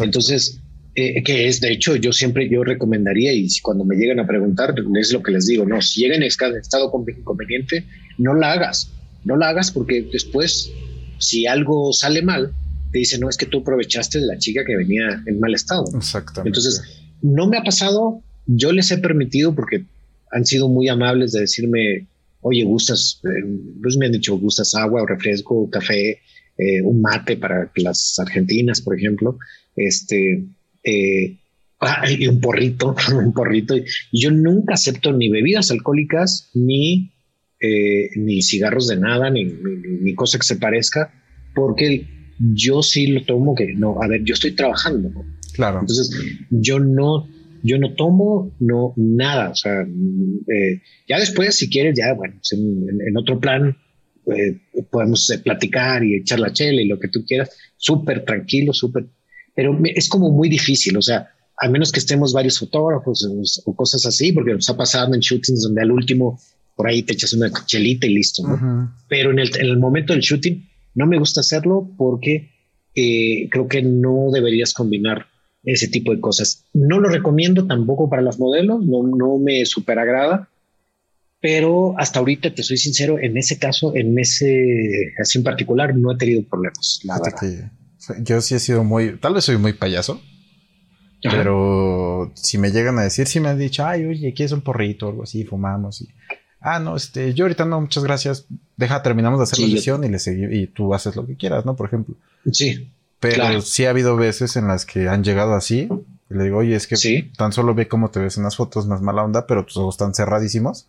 Entonces, eh, que es, de hecho, yo siempre yo recomendaría y cuando me llegan a preguntar, es lo que les digo, no, si llegan en estado inconveniente, no la hagas, no la hagas porque después, si algo sale mal, te dicen, no, es que tú aprovechaste de la chica que venía en mal estado. Exactamente. Entonces, no me ha pasado, yo les he permitido porque han sido muy amables de decirme, oye, gustas, eh, pues me han dicho, gustas agua o refresco, café, eh, un mate para las argentinas, por ejemplo, este, eh, y un porrito, un porrito. Y yo nunca acepto ni bebidas alcohólicas, ni, ni cigarros de nada, ni, ni, cosa que se parezca, porque yo sí lo tomo que no, a ver, yo estoy trabajando. Claro. Entonces, yo no yo no tomo, no nada. O sea, eh, ya después, si quieres, ya, bueno, pues en, otro plan eh, podemos eh, platicar y echar la chela y lo que tú quieras, súper tranquilo, súper, pero es como muy difícil. O sea, a menos que estemos varios fotógrafos o, cosas así, porque nos ha pasado en shootings donde al último por ahí te echas una chelita y listo. Pero en el, en el, momento del shooting no me gusta hacerlo porque creo que no deberías combinar ese tipo de cosas. No lo recomiendo tampoco para las modelos, no, no me super agrada, pero hasta ahorita te soy sincero, en ese caso, en ese así en particular, no he tenido problemas, la verdad. Yo sí he sido muy, tal vez soy muy payaso, pero si me llegan a decir, si me han dicho, ay, oye, ¿quieres un porrito o algo así? Fumamos y, ah, no, este, yo ahorita no, muchas gracias, deja, terminamos de hacer la sesión y le seguí, y tú haces lo que quieras, ¿no? Por ejemplo. Sí. Pero sí ha habido veces en las que han llegado así. Y le digo, oye, es que tan solo ve cómo te ves en las fotos, más mala onda, pero tus ojos están cerradísimos.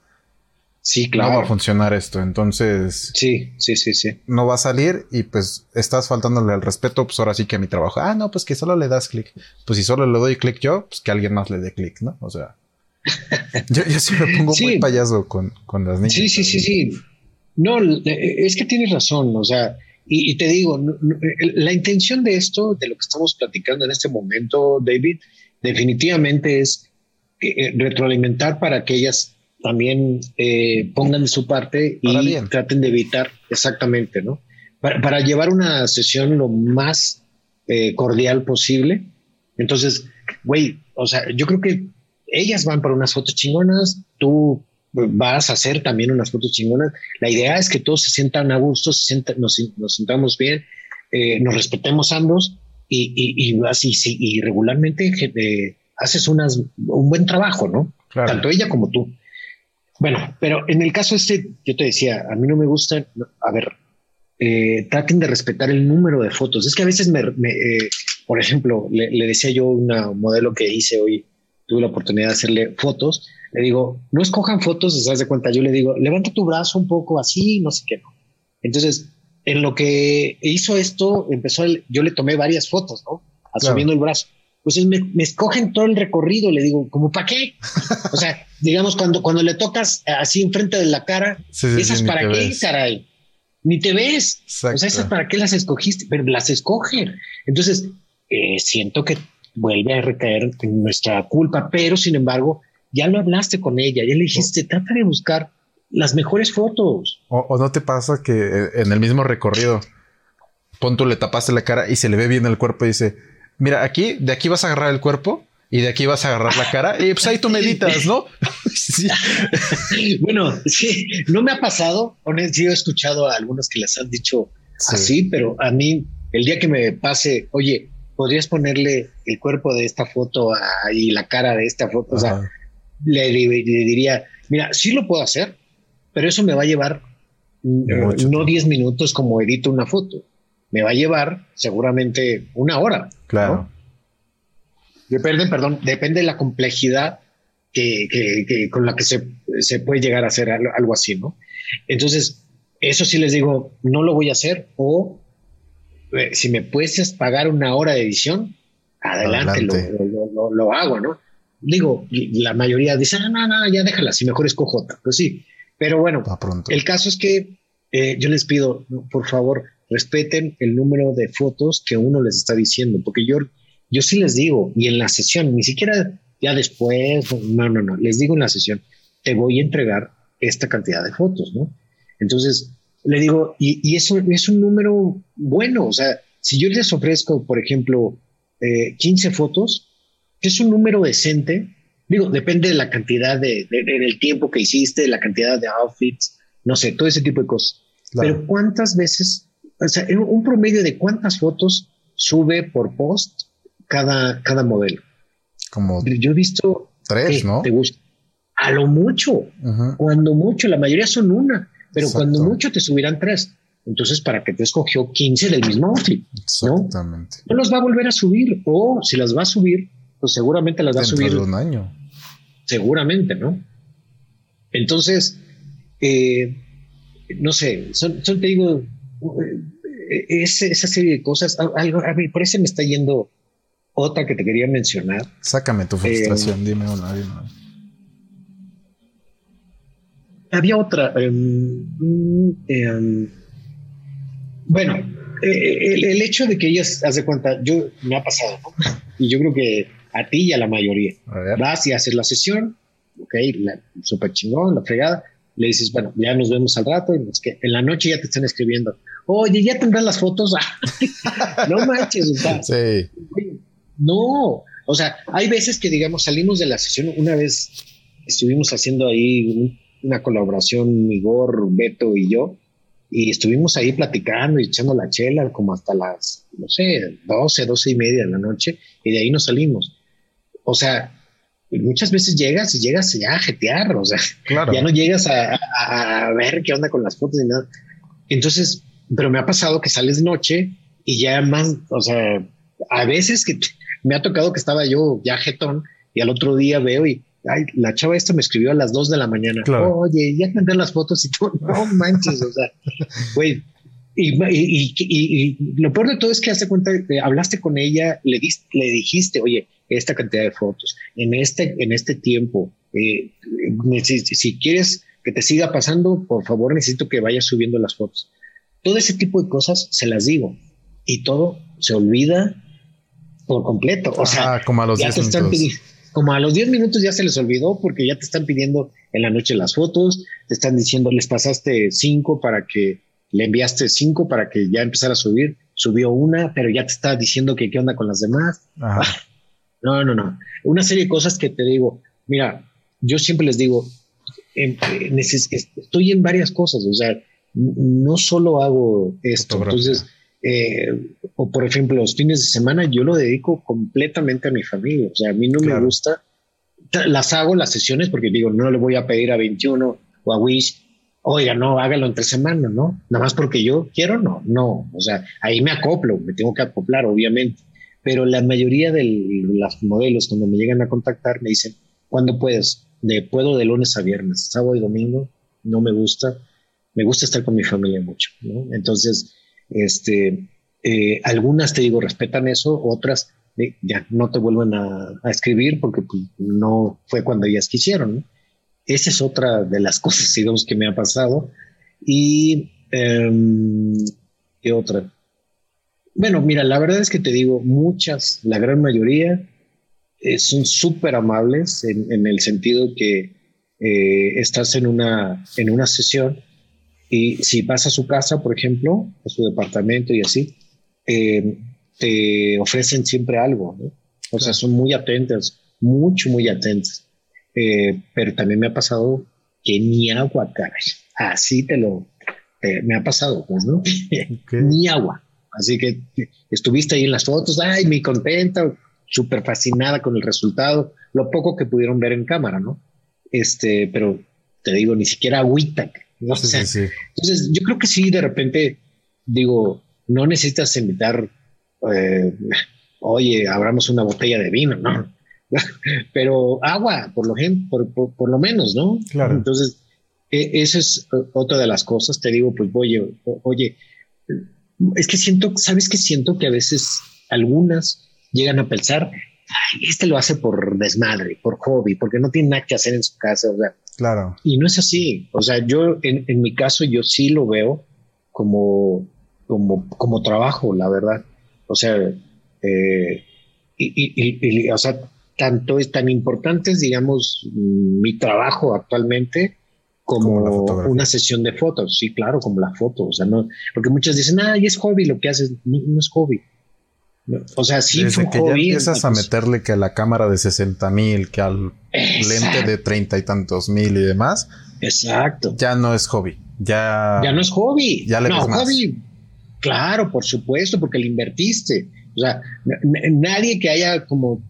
Sí, claro. No va a funcionar esto. Entonces. Sí, sí, sí, sí. No va a salir y pues estás faltándole al respeto, pues ahora sí que a mi trabajo. Ah, no, pues que solo le das clic. Pues si solo le doy clic yo, pues que alguien más le dé clic, ¿no? O sea. yo, yo sí me pongo muy payaso con, con las niñas. Sí, sí, sí, sí. No, es que tienes razón. O sea, y, te digo, la intención de esto, de lo que estamos platicando en este momento, David, definitivamente es eh, retroalimentar para que ellas también eh, pongan de su parte y traten de evitar exactamente, ¿no? Para, llevar una sesión lo más eh, cordial posible. Entonces, güey, o sea, yo creo que ellas van para unas fotos chingonas, tú vas a hacer también unas fotos chingonas. La idea es que todos se sientan a gusto, se sientan, nos, nos sintamos bien, eh, nos respetemos ambos y, y, y así, sí, y regularmente eh, haces unas, un buen trabajo, ¿no? Tanto ella como tú. Bueno, pero en el caso este, yo te decía, a mí no me gusta, a ver, eh, traten de respetar el número de fotos. Es que a veces me, por ejemplo, le, le, decía yo a una modelo que hice hoy, tuve la oportunidad de hacerle fotos le digo, no escojan fotos, se de cuenta. Yo le digo, levanta tu brazo un poco así, no sé qué. No. Entonces, en lo que hizo esto, empezó, yo le tomé varias fotos, ¿no? Asumiendo el brazo. Pues me, me, escogen todo el recorrido, le digo, ¿cómo para qué? o sea, digamos, cuando, cuando le tocas así enfrente de la cara, ¿esas para qué, caray? Ni te ves. O sea, ¿esas para qué las escogiste? Pero las escogen. Entonces, eh, siento que vuelve a recaer en nuestra culpa, pero sin embargo, ya lo hablaste con ella, ya le dijiste, trata de buscar las mejores fotos. O, no te pasa que eh, en el mismo recorrido, pon tú le tapaste la cara y se le ve bien el cuerpo y dice, mira, aquí, de aquí vas a agarrar el cuerpo y de aquí vas a agarrar la cara y pues ahí tú meditas, ¿no? Bueno, sí, no me ha pasado. Sí, he escuchado a algunos que les han dicho así, pero a mí, el día que me pase, oye, podrías ponerle el cuerpo de esta foto y la cara de esta foto. O sea, le, diría, mira, sí lo puedo hacer, pero eso me va a llevar mm, no 10 minutos como edito una foto. Me va a llevar seguramente una hora. Claro. Depende, perdón, depende de la complejidad que, con la que se, puede llegar a hacer algo así, ¿no? Entonces, eso sí les digo, no lo voy a hacer o eh, si me puedes pagar una hora de edición, adelante, Lo, hago, ¿no? Digo, la mayoría dice, no, no, no, ya déjala, si mejor escojo otra. Pues sí, pero bueno, el caso es que eh, yo les pido, por favor, respeten el número de fotos que uno les está diciendo, porque yo yo sí les digo, y en la sesión, ni siquiera ya después, no, no, no, les digo en la sesión, te voy a entregar esta cantidad de fotos, ¿no? Entonces, le digo, y, eso es un número bueno, o sea, si yo les ofrezco, por ejemplo, 15 eh, fotos, que es un número decente, digo, depende de la cantidad de, del tiempo que hiciste, la cantidad de outfits, no sé, todo ese tipo de cosas. Pero ¿cuántas veces, o sea, un promedio de cuántas fotos sube por post cada, cada modelo. Como yo he visto tres, ¿no? Te gusta. A lo mucho, cuando mucho, la mayoría son una, pero cuando mucho te subirán tres. Entonces, ¿para qué te escogió 15 del mismo outfit? Exactamente. ¿no? los va a volver a subir, o si las va a subir, pues seguramente las va a subir. un año. Seguramente, ¿no? Entonces, eh, no sé, son, te digo, eh, esa serie de cosas, algo, a mí por eso me está yendo otra que te quería mencionar. Sácame tu frustración, eh, dime una, dime Había otra. Em, em, bueno, eh, el, hecho de que ellas, haz de cuenta, yo me ha pasado, ¿no? Y yo creo que a ti y a la mayoría. Vas y haces la sesión, ok, la, super chingón, la fregada. Le dices, bueno, ya nos vemos al rato. Y es que en la noche ya te están escribiendo. Oye, ya tendrás las fotos. no manches, o sea, sí. No, o sea, hay veces que, digamos, salimos de la sesión. Una vez estuvimos haciendo ahí una colaboración, Igor, Beto y yo, y estuvimos ahí platicando y echando la chela como hasta las, no sé, 12, 12 y media de la noche, y de ahí nos salimos. O sea, muchas veces llegas y llegas ya a jetear, o sea, ya no llegas a, a, ver qué onda con las fotos ni nada. Entonces, pero me ha pasado que sales noche y ya más, o sea, a veces que me ha tocado que estaba yo ya jetón y al otro día veo y ay, la chava esta me escribió a las dos de la mañana. Oye, ya mandé las fotos y tú, no manches, o sea, güey. Y, y, y, lo peor de todo es que hace cuenta que hablaste con ella, le, le dijiste, oye, esta cantidad de fotos, en este, en este tiempo, eh, si, si, quieres que te siga pasando, por favor necesito que vayas subiendo las fotos. Todo ese tipo de cosas se las digo y todo se olvida por completo. O sea, como a los 10 minutos. como a los 10 minutos ya se les olvidó porque ya te están pidiendo en la noche las fotos, te están diciendo, les pasaste cinco para que le enviaste cinco para que ya empezara a subir, subió una, pero ya te está diciendo que qué onda con las demás. No, no, no. Una serie de cosas que te digo, mira, yo siempre les digo, em, estoy en varias cosas, o sea, no solo hago esto, entonces eh, o por ejemplo, los fines de semana yo lo dedico completamente a mi familia. O sea, a mí no me gusta, las hago las sesiones porque digo, no le voy a pedir a 21 o a Wish, oiga, no, hágalo entre semana, ¿no? Nada más porque yo quiero, no, no. O sea, ahí me acoplo, me tengo que acoplar, obviamente. Pero la mayoría de los modelos, cuando me llegan a contactar, me dicen, ¿cuándo puedes? De, puedo de lunes a viernes, sábado y domingo, no me gusta. Me gusta estar con mi familia mucho. Entonces, este, eh, algunas, te digo, respetan eso, otras eh, ya no te vuelven a, escribir porque pues, no fue cuando ellas quisieron. Esa es otra de las cosas, digamos, que me ha pasado. Y, em, ¿qué otra? Bueno, mira, la verdad es que te digo, muchas, la gran mayoría, eh, son súper amables en, el sentido que estás en una, en una sesión y si vas a su casa, por ejemplo, a su departamento y así, eh, te ofrecen siempre algo. O sea, son muy atentas, mucho, muy atentas. Eh, pero también me ha pasado que ni agua, caray. Así te lo, me ha pasado, pues, ¿no? ni agua. Así que estuviste ahí en las fotos, ay, muy contenta, súper fascinada con el resultado, lo poco que pudieron ver en cámara, ¿no? Este, pero te digo, ni siquiera agüita. ¿No? Entonces, yo creo que sí, de repente, digo, no necesitas invitar, eh, oye, abramos una botella de vino, ¿no? pero agua, por lo, por, por, lo menos, ¿no? Claro. Entonces, e, esa es otra de las cosas, te digo, pues, oye, oye, es que siento, ¿sabes qué siento? Que a veces algunas llegan a pensar, este lo hace por desmadre, por hobby, porque no tiene nada que hacer en su casa, o sea. Claro. Y no es así. O sea, yo, en, en mi caso, yo sí lo veo como, como, como trabajo, la verdad. O sea, eh, y, y, y, o sea, tanto es tan importante es, digamos, mi trabajo actualmente como, una sesión de fotos. Sí, claro, como la foto. O sea, no, porque muchos dicen, ah, y es hobby lo que haces. No, es hobby. O sea, sí Desde que ya empiezas a meterle que a la cámara de 60 mil, que al lente de treinta y tantos mil y demás. Exacto. Ya no es hobby. Ya, ya no es hobby. Ya le no, más. hobby. Claro, por supuesto, porque le invertiste. O sea, nadie que haya como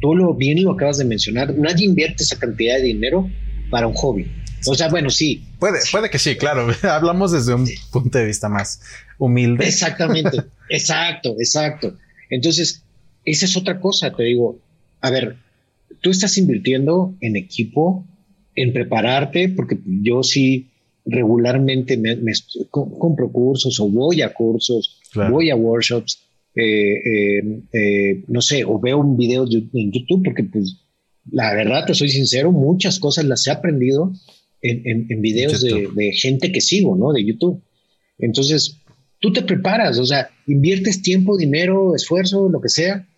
tú lo bien lo acabas de mencionar, nadie invierte esa cantidad de dinero para un hobby. O sea, bueno, sí. Puede, puede que sí, claro. Hablamos desde un punto de vista más humilde. Exactamente. exacto, exacto. Entonces, esa es otra cosa. Te digo, a ver, tú estás invirtiendo en equipo, en prepararte, porque yo sí regularmente me, compro cursos o voy a cursos, voy a workshops, eh, eh, eh, no sé, o veo un video en YouTube, porque pues la verdad, te soy sincero, muchas cosas las he aprendido en, en, videos de, gente que sigo, ¿no? De YouTube. Entonces, tú te preparas, o sea, inviertes tiempo, dinero, esfuerzo, lo que sea,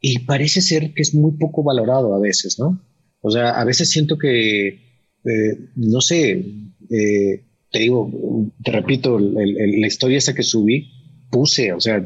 y parece ser que es muy poco valorado a veces, ¿no? O sea, a veces siento que, eh, no sé, eh, te digo, te repito, la historia esa que subí, puse, o sea,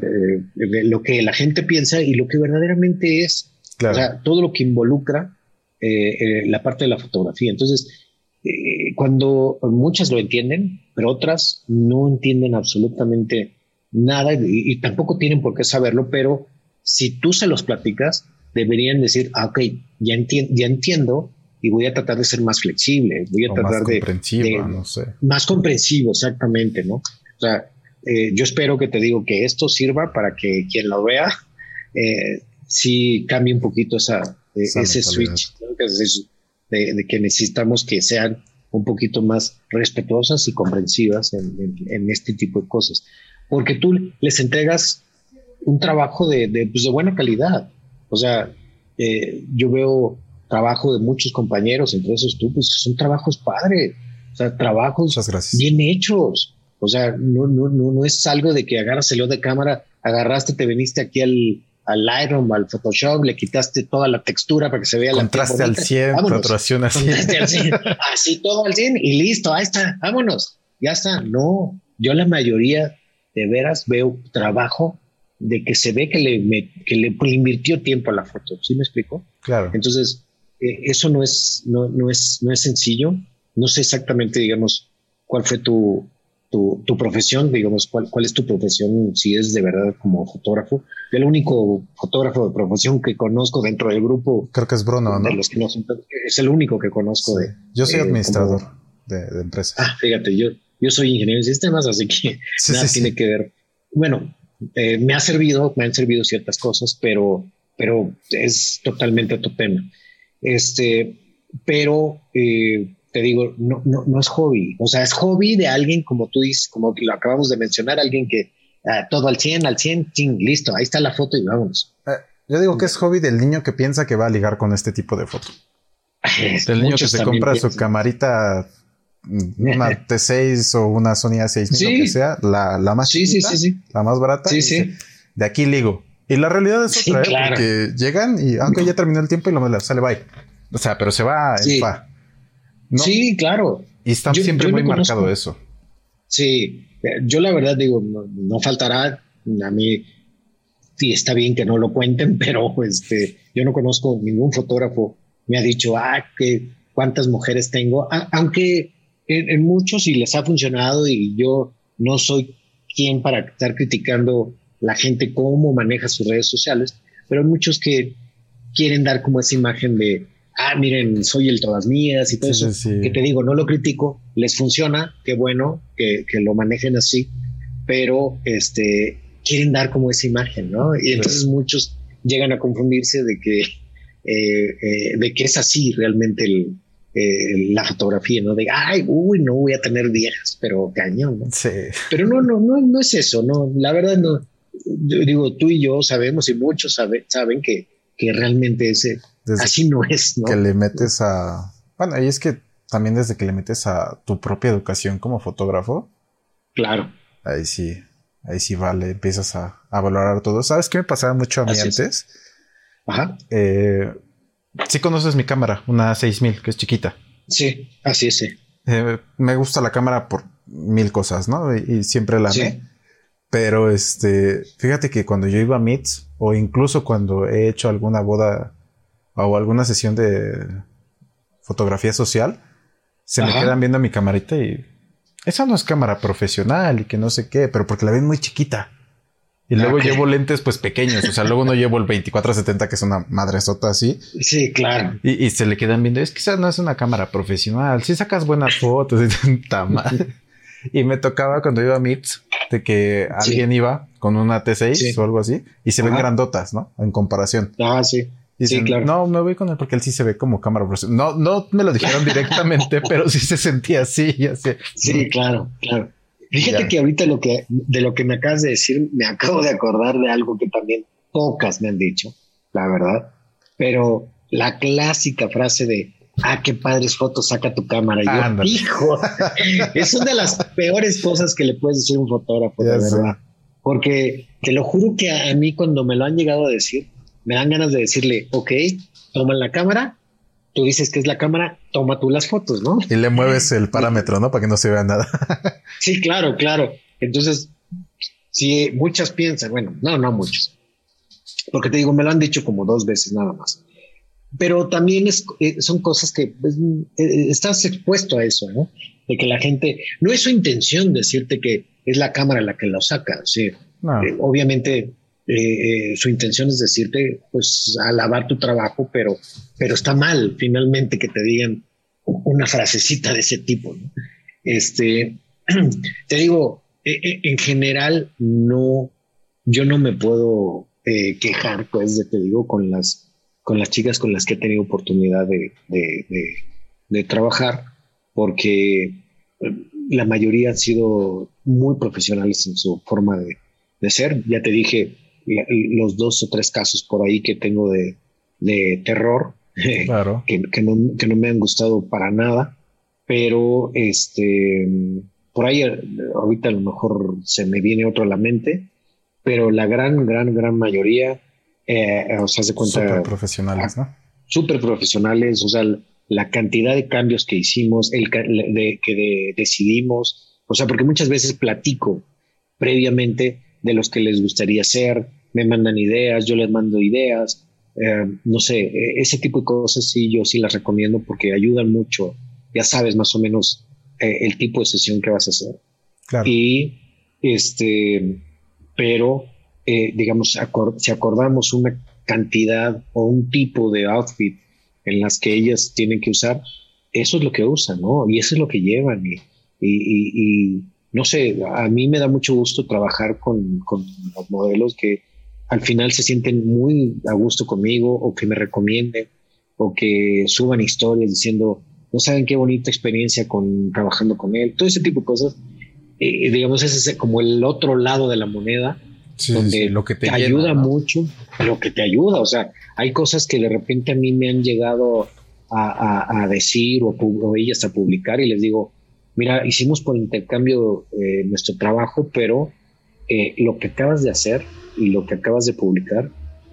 lo que la gente piensa y lo que verdaderamente es, o sea, todo lo que involucra eh, la parte de la fotografía. Entonces, eh, cuando muchas lo entienden, pero otras no entienden absolutamente nada y, tampoco tienen por qué saberlo, pero si tú se los platicas, deberían decir, ah, ok, ya, ya entiendo y voy a tratar de ser más flexible, voy a tratar más de, comprensivo, no sé. Más comprensivo, exactamente, ¿no? O sea, eh, yo espero que te digo que esto sirva para que quien lo vea, eh, sí cambie un poquito esa, ese switch, de, que necesitamos que sean un poquito más respetuosas y comprensivas en, este tipo de cosas. Porque tú les entregas un trabajo de, de, pues, buena calidad. O sea, eh, yo veo trabajo de muchos compañeros, entre esos tú, pues son trabajos padres, o sea, trabajos bien hechos. O sea, no, no, no, no es algo de que agarras el de cámara, agarraste, te viniste aquí al, al Lightroom, al Photoshop, le quitaste toda la textura para que se vea Contraste la al 100, saturación así. así todo al 100 y listo, ahí está, vámonos, ya está. No, yo la mayoría de veras veo trabajo de que se ve que le, que le, invirtió tiempo a la foto, ¿sí me explico? Claro. Entonces, eh, eso no es, no, no, es, no es sencillo. No sé exactamente, digamos, cuál fue tu, tu, tu, profesión, digamos, cuál, cuál es tu profesión, si es de verdad como fotógrafo. Yo el único fotógrafo de profesión que conozco dentro del grupo. Creo que es Bruno, ¿no? De los que no son, es el único que conozco de. Yo soy administrador de, de, empresas. Ah, fíjate, yo, yo soy ingeniero en sistemas, así que nada tiene que ver. Bueno, eh, me ha servido, me han servido ciertas cosas, pero, pero es totalmente otro tema. Este, pero eh, te digo, no, no, no es hobby. O sea, es hobby de alguien, como tú dices, como lo acabamos de mencionar, alguien que ah, todo al 100, al 100, listo, ahí está la foto y vámonos. Eh, yo digo que es hobby del niño que piensa que va a ligar con este tipo de foto. del niño que se compra su camarita, mm, una T6 o una Sony A6000, lo que sea, la, la más sí, sí, sí, la más barata. Sí, sí. De aquí ligo. Y la realidad es otra, ¿eh? porque llegan y aunque ya terminó el tiempo y lo sale bye. O sea, pero se va, va. Sí, claro. Y está siempre muy marcado eso. Sí, yo la verdad digo, no, faltará, a mí sí está bien que no lo cuenten, pero este, yo no conozco ningún fotógrafo me ha dicho, ah, que cuántas mujeres tengo, aunque en, muchos y les ha funcionado y yo no soy quien para estar criticando la gente cómo maneja sus redes sociales, pero hay muchos que quieren dar como esa imagen de, ah, miren, soy el todas mías y todo eso, que te digo, no lo critico, les funciona, qué bueno que, que, lo manejen así, pero este, quieren dar como esa imagen, ¿no? Y entonces muchos llegan a confundirse de que, eh, eh, de que es así realmente el, eh, la fotografía, ¿no? De, ay, uy, no voy a tener viejas, pero cañón, ¿no? Sí. Pero no, no, no, no es eso, no, la verdad no. digo, tú y yo sabemos y muchos saben que, que realmente ese, así no es, ¿no? Que le metes a, bueno, y es que también desde que le metes a tu propia educación como fotógrafo. Claro. Ahí sí, ahí sí vale, empiezas a, a valorar todo. ¿Sabes qué me pasaba mucho a mí antes? Ajá. Eh, Sí conoces mi cámara, una 6000, que es chiquita. Sí, así es. Sí. Eh, me gusta la cámara por mil cosas, ¿no? Y, siempre la amé. Pero este, fíjate que cuando yo iba a Meets, o incluso cuando he hecho alguna boda o alguna sesión de fotografía social, se me quedan viendo mi camarita y esa no es cámara profesional y que no sé qué, pero porque la ven muy chiquita. Y luego llevo lentes pues pequeños, o sea, luego no llevo el 24-70 que es una madresota así. Sí, claro. Y, se le quedan viendo, es que esa no es una cámara profesional, si sacas buenas fotos y mal. Y me tocaba cuando iba a Meets de que alguien iba con una T6 o algo así y se ven grandotas, ¿no? En comparación. Ah, sí. sí, claro. No, me voy con él porque él sí se ve como cámara profesional. No, no me lo dijeron directamente, pero sí se sentía así. Sí, claro, claro. Fíjate que ahorita lo que, de lo que me acabas de decir, me acabo de acordar de algo que también pocas me han dicho, la verdad. Pero la clásica frase de, ah, qué padres fotos saca tu cámara. yo, hijo, es una de las peores cosas que le puedes decir a un fotógrafo, de verdad. Porque te lo juro que a mí cuando me lo han llegado a decir, me dan ganas de decirle, ok, toma la cámara, tú dices que es la cámara, toma tú las fotos, ¿no? Y le mueves el parámetro, ¿no? Para que no se vea nada. sí, claro, claro. Entonces, si muchas piensan, bueno, no, no muchos, porque te digo, me lo han dicho como dos veces nada más. Pero también es, eh, son cosas que pues, eh, estás expuesto a eso, ¿no? De que la gente, no es su intención decirte que es la cámara la que lo saca, sí. Eh, obviamente eh, eh, su intención es decirte, pues, alabar tu trabajo, pero, pero está mal finalmente que te digan una frasecita de ese tipo. Este, te digo, eh, en general, no, yo no me puedo quejar, pues, de, te digo, con las, con las chicas con las que he tenido oportunidad de, de trabajar, porque la mayoría han sido muy profesionales en su forma de, de ser. Ya te dije, los dos o tres casos por ahí que tengo de, terror, que, no, me han gustado para nada, pero este, por ahí ahorita a lo mejor se me viene otro a la mente, pero la gran, gran, gran mayoría, eh, o sea, se cuenta... Súper profesionales, ¿no? Súper profesionales, o sea, la cantidad de cambios que hicimos, el de, que decidimos, o sea, porque muchas veces platico previamente de los que les gustaría ser, me mandan ideas, yo les mando ideas, eh, no sé, e, ese tipo de cosas sí, yo sí las recomiendo porque ayudan mucho, ya sabes más o menos eh, el tipo de sesión que vas a hacer. Y este, pero eh, digamos, si acordamos una cantidad o un tipo de outfit en las que ellas tienen que usar, eso es lo que usan, ¿no? Y eso es lo que llevan. y, y no sé, a mí me da mucho gusto trabajar con, con, los modelos que al final se sienten muy a gusto conmigo o que me recomienden o que suban historias diciendo, no saben qué bonita experiencia con trabajando con él, todo ese tipo de cosas. Eh, digamos, ese es como el otro lado de la moneda, donde lo que te, ayuda mucho, lo que te ayuda. O sea, hay cosas que de repente a mí me han llegado a, a, decir o, o ellas a publicar y les digo, mira, hicimos por intercambio eh, nuestro trabajo, pero eh, lo que acabas de hacer y lo que acabas de publicar,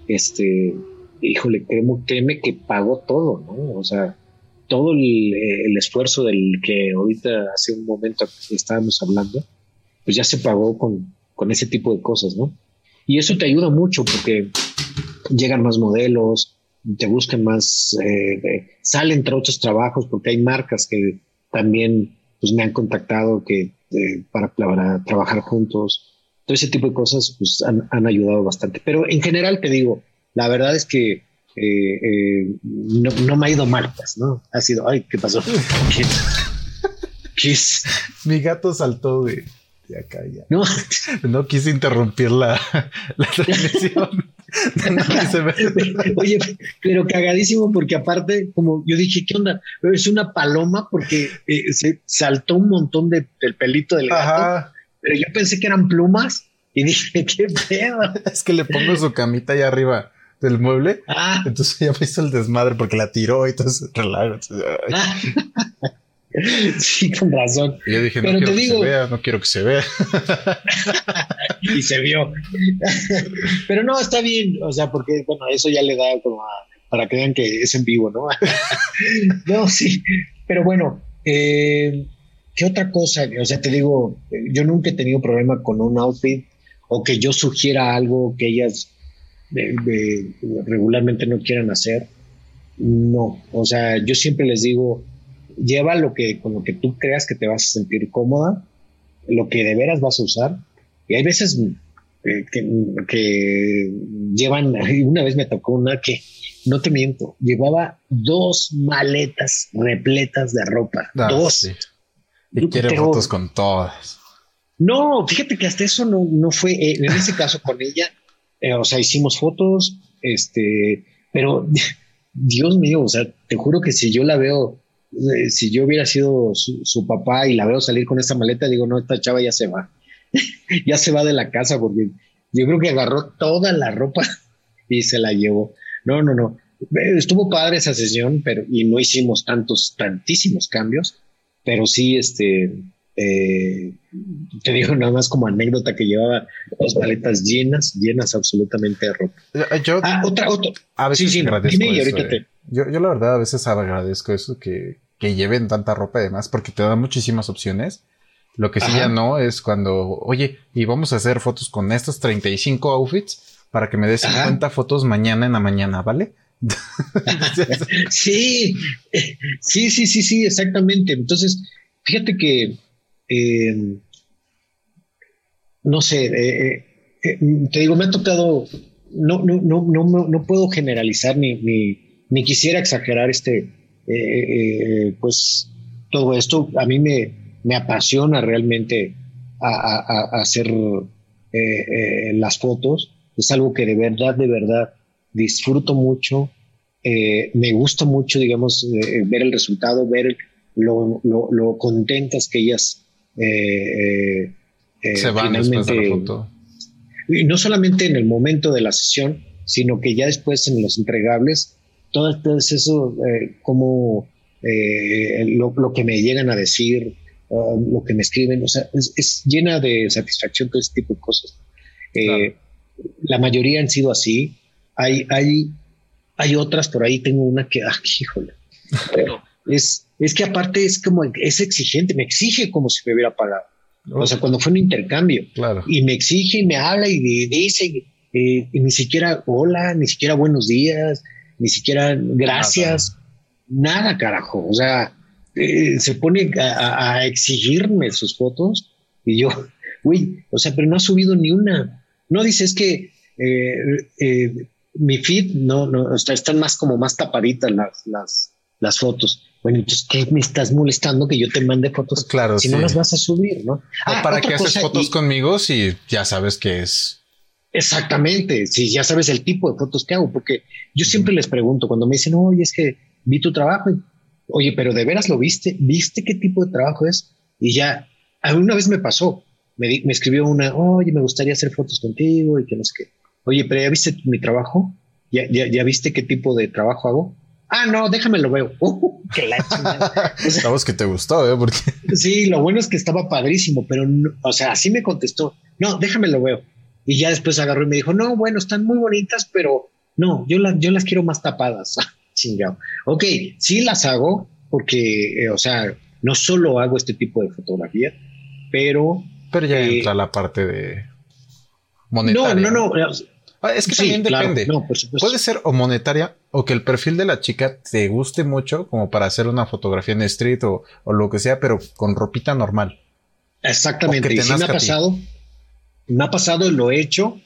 este, híjole, créeme, que pagó todo, ¿no? O sea, todo el, esfuerzo del que ahorita hace un momento estábamos hablando, pues ya se pagó con, con ese tipo de cosas, ¿no? Y eso te ayuda mucho porque llegan más modelos, te buscan más, eh, sale entre otros trabajos porque hay marcas que también pues me han contactado que eh, para, trabajar juntos. Todo ese tipo de cosas pues han, ayudado bastante. Pero en general te digo, la verdad es que eh, no, me ha ido mal, pues, ¿no? Ha sido, ay, ¿qué pasó? ¿Qué? Mi gato saltó de, ya. No, no quise interrumpir la, la transmisión. Oye, pero cagadísimo porque aparte, como yo dije, ¿qué onda? Es una paloma porque eh, se saltó un montón de, del pelito del gato, pero yo pensé que eran plumas y dije, ¿qué pedo? Es que le pongo su camita ahí arriba del mueble. Ah. Entonces ya me hizo el desmadre porque la tiró y entonces relajo. Sí, con razón. Y yo dije, no quiero que se vea, no quiero que se vea. y se vio. Pero no, está bien, o sea, porque, bueno, eso ya le da como para que vean que es en vivo, ¿no? no, sí. Pero bueno, eh, ¿qué otra cosa? O sea, te digo, yo nunca he tenido problema con un outfit o que yo sugiera algo que ellas regularmente no quieran hacer. No, o sea, yo siempre les digo, lleva lo que, con lo que tú creas que te vas a sentir cómoda, lo que de veras vas a usar. Y hay veces eh, que, llevan, una vez me tocó una que, no te miento, llevaba dos maletas repletas de ropa. Ah, dos. Y quiere fotos con todas. No, fíjate que hasta eso no, no fue, eh, en ese caso con ella, eh, o sea, hicimos fotos, este, pero Dios mío, o sea, te juro que si yo la veo eh, si yo hubiera sido su, papá y la veo salir con esta maleta, digo, no, esta chava ya se va. ya se va de la casa porque yo creo que agarró toda la ropa y se la llevó. No, no, no. Estuvo padre esa sesión, pero y no hicimos tantos, tantísimos cambios, pero sí, este, eh, te digo nada más como anécdota que llevaba dos maletas llenas, llenas absolutamente de ropa. Eh, yo, ah, otra, otra. A veces sí, sí, ahorita te, yo, yo la verdad a veces agradezco eso que, que lleven tanta ropa además porque te da muchísimas opciones. Lo que sí ya no es cuando, oye, y vamos a hacer fotos con estos 35 outfits para que me des 50 fotos mañana en la mañana, ¿vale? sí, sí, sí, sí, sí, exactamente. Entonces, fíjate que, eh, no sé, eh, eh, te digo, me ha tocado, no, no, no, no, no puedo generalizar ni, ni ni quisiera exagerar este, pues todo esto. A mí me, me apasiona realmente a, hacer las fotos. Es algo que de verdad, de verdad disfruto mucho. me gusta mucho, digamos, ver el resultado, ver lo, lo, contentas que ellas se van después de la foto. Y no solamente en el momento de la sesión, sino que ya después en los entregables todo, eso, eh, como eh, lo, que me llegan a decir, uh, lo que me escriben, o sea, es, llena de satisfacción todo este tipo de cosas. Eh, la mayoría han sido así. Hay, hay, hay otras por ahí, tengo una que, ah, híjole. Pero es, es que aparte es como, es exigente, me exige como si me hubiera pagado. O sea, cuando fue un intercambio. Claro. Y me exige y me habla y dice, y ni siquiera hola, ni siquiera buenos días, ni siquiera gracias, nada, carajo. O sea, eh, se pone a, exigirme sus fotos y yo, uy, o sea, pero no ha subido ni una. No dice, es que eh, eh, mi feed no, no, están más como más tapaditas las, las, las fotos. Bueno, entonces, ¿qué me estás molestando que yo te mande fotos? Claro, si no las vas a subir, ¿no? Ah, ¿Para qué haces fotos conmigo si ya sabes que es Exactamente, si ya sabes el tipo de fotos que hago, porque yo siempre les pregunto cuando me dicen, oye, es que vi tu trabajo, oye, pero de veras lo viste, ¿viste qué tipo de trabajo es? Y ya, alguna vez me pasó, me, me escribió una, oye, me gustaría hacer fotos contigo y que no sé qué. Oye, pero ya viste mi trabajo, ya, ya, ya viste qué tipo de trabajo hago. Ah, no, déjame lo veo. Uh, qué la o que te gustó, ¿eh? Porque... Sí, lo bueno es que estaba padrísimo, pero, o sea, así me contestó. No, déjame lo veo. Y ya después agarró y me dijo, no, bueno, están muy bonitas, pero no, yo, las yo las quiero más tapadas. Chingado. Ok, sí las hago porque, eh, o sea, no solo hago este tipo de fotografía, pero... Pero ya eh, entra la parte de... Monetaria. No, no, no. Ah, es que también depende. Puede ser o monetaria o que el perfil de la chica te guste mucho como para hacer una fotografía en street o, lo que sea, pero con ropita normal. Exactamente. Y sí me ha pasado, me ha pasado, lo he hecho,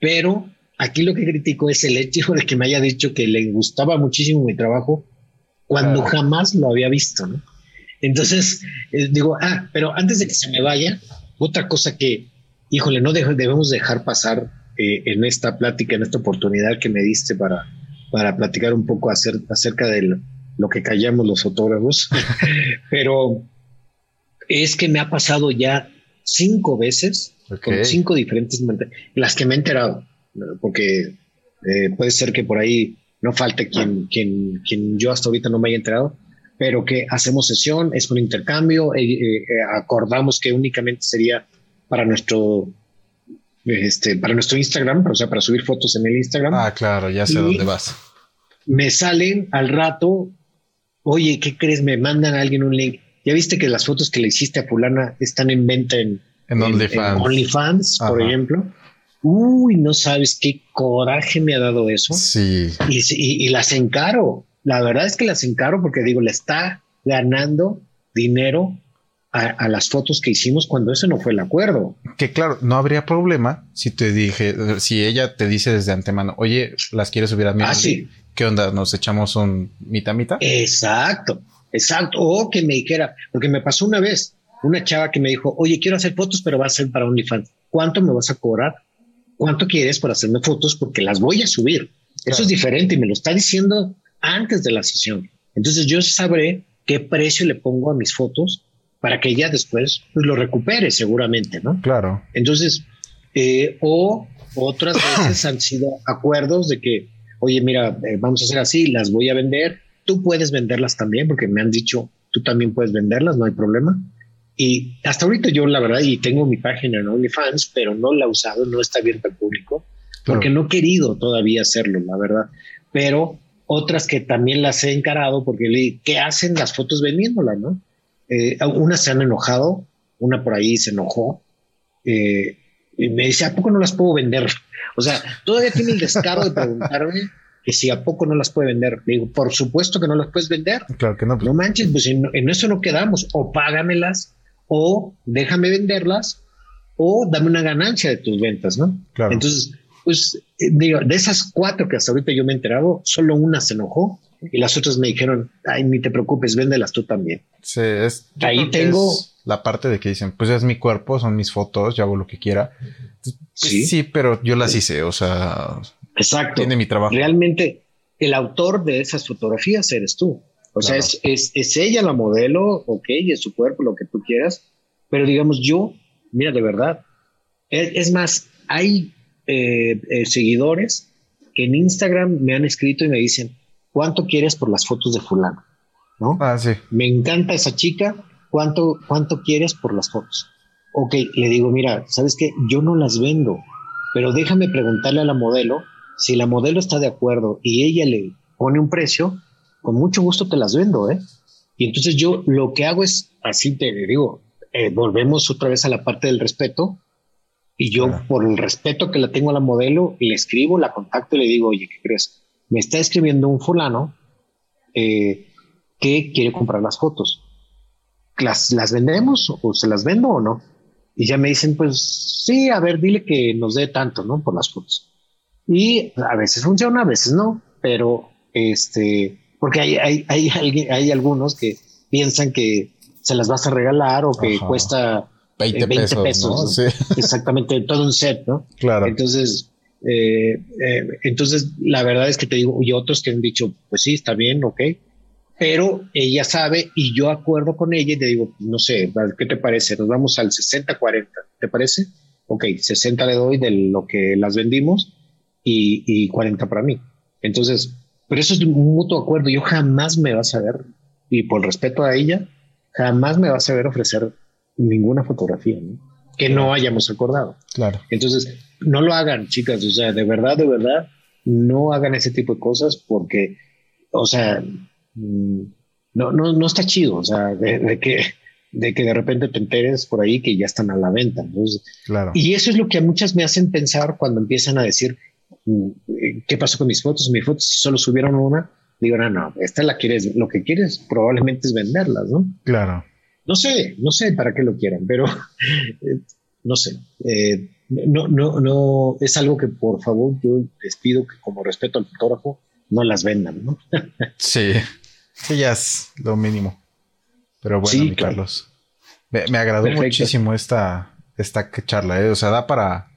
pero aquí lo que critico es el hecho de que me haya dicho que le gustaba muchísimo mi trabajo cuando jamás lo había visto, ¿no? Entonces, eh, digo, ah, pero antes de que se me vaya, otra cosa que, híjole, no debemos dejar pasar eh, en esta plática, en esta oportunidad que me diste para, para platicar un poco acerca de lo que callamos los fotógrafos, pero es que me ha pasado ya cinco veces con cinco diferentes las que me he enterado, porque eh, puede ser que por ahí no falte quien, quien, quien yo hasta ahorita no me haya enterado, pero que hacemos sesión, es un intercambio, eh, acordamos que únicamente sería para nuestro este, para nuestro Instagram, o sea, para subir fotos en el Instagram. Ah, claro, ya sé dónde vas. Me salen al rato, oye, ¿qué crees? Me mandan a alguien un link. Ya viste que las fotos que le hiciste a fulana están en venta en, en, OnlyFans, por ejemplo. Uy, no sabes qué coraje me ha dado eso. Sí. Y, y las encaro. La verdad es que las encaro porque digo, le está ganando dinero a, las fotos que hicimos cuando ese no fue el acuerdo. Que claro, no habría problema si te dije, si ella te dice desde antemano, oye, las quieres subir a mi. Ah, sí. ¿Qué onda? ¿Nos echamos un mitad mitad? Exacto, exacto. O que me dijera, porque me pasó una vez, una chava que me dijo, oye, quiero hacer fotos, pero va a ser para OnlyFans. ¿Cuánto me vas a cobrar? ¿Cuánto quieres por hacerme fotos? Porque las voy a subir. Eso es diferente y me lo está diciendo antes de la sesión. Entonces yo sabré qué precio le pongo a mis fotos para que ella después pues, lo recupere seguramente, ¿no? Claro. Entonces, eh, o otras veces han sido acuerdos de que, oye, mira, eh, vamos a hacer así, las voy a vender, tú puedes venderlas también, porque me han dicho, tú también puedes venderlas, no hay problema. Y hasta ahorita yo, la verdad, y tengo mi página en OnlyFans, pero no la he usado, no está abierta al público, porque no he querido todavía hacerlo, la verdad. Pero otras que también las he encarado, porque ¿qué hacen las fotos vendiéndolas, no? Eh, unas se han enojado, una por ahí se enojó eh, y me dice, ¿a poco no las puedo vender? O sea, todavía tiene el descaro de preguntarme que si a poco no las puede vender. Le digo, por supuesto que no las puedes vender. Claro que no. No manches, pues en, eso no quedamos. O págamelas, o déjame venderlas, o dame una ganancia de tus ventas, ¿no? Claro. Entonces, pues eh, digo, de esas cuatro que hasta ahorita yo me he enterado, solo una se enojó y las otras me dijeron, ay, ni te preocupes, véndelas tú también. Sí, es. Ahí tengo. la parte de que dicen, pues es mi cuerpo, son mis fotos, yo hago lo que quiera. Pues, sí, sí, pero yo las hice, o sea. Exacto. Tiene mi trabajo. Realmente, el autor de esas fotografías eres tú. O sea, es, es, ella la modelo, ok, es su cuerpo, lo que tú quieras. Pero digamos, yo, mira, de verdad. Es, más, hay eh, eh, seguidores que en Instagram me han escrito y me dicen, ¿cuánto quieres por las fotos de fulano? ¿No? Ah, sí. Me encanta esa chica, ¿cuánto, cuánto quieres por las fotos? Ok, le digo, mira, ¿sabes qué? Yo no las vendo, pero déjame preguntarle a la modelo si la modelo está de acuerdo y ella le pone un precio, con mucho gusto te las vendo, ¿eh? Y entonces yo lo que hago es, así te digo, eh, volvemos otra vez a la parte del respeto, y yo por el respeto que la tengo a la modelo, le escribo, la contacto y le digo, oye, ¿qué crees? Me está escribiendo un fulano eh, que quiere comprar las fotos. ¿Las, ¿Las vendemos o se las vendo o no? Y ya me dicen, pues sí, a ver, dile que nos dé tanto, ¿no? Por las fotos. Y a veces funciona, a veces no, pero este, porque hay, hay, hay, hay algunos que piensan que se las vas a regalar o que cuesta 20, pesos. Exactamente, todo un set, ¿no? Claro. Entonces, eh, eh, entonces, la verdad es que te digo, y otros que han dicho, pues sí, está bien, ok, pero ella sabe y yo acuerdo con ella y le digo, no sé, ¿qué te parece? Nos vamos al 60-40, ¿te parece? Ok, 60 le doy de lo que las vendimos y, y 40 para mí. Entonces, pero eso es un mutuo acuerdo. Yo jamás me vas a ver, y por respeto a ella, jamás me vas a ver ofrecer ninguna fotografía que no hayamos acordado. Claro. Entonces, no lo hagan, chicas, o sea, de verdad, de verdad, no hagan ese tipo de cosas porque, o sea, mm, no, no, no está chido, o sea, de, que de que de repente te enteres por ahí que ya están a la venta. claro. Y eso es lo que a muchas me hacen pensar cuando empiezan a decir, mm, ¿qué pasó con mis fotos? Mis fotos solo subieron una. Digo, no, no, esta la quieres, lo que quieres probablemente es venderlas, ¿no? Claro. No sé, no sé para qué lo quieran, pero eh, no sé. Eh, no, no, no, es algo que por favor yo les pido que como respeto al fotógrafo no las vendan, ¿no? sí, sí, ya es lo mínimo. Pero bueno, mi Carlos. Me, agradó muchísimo esta, esta charla, ¿eh? o sea, da para,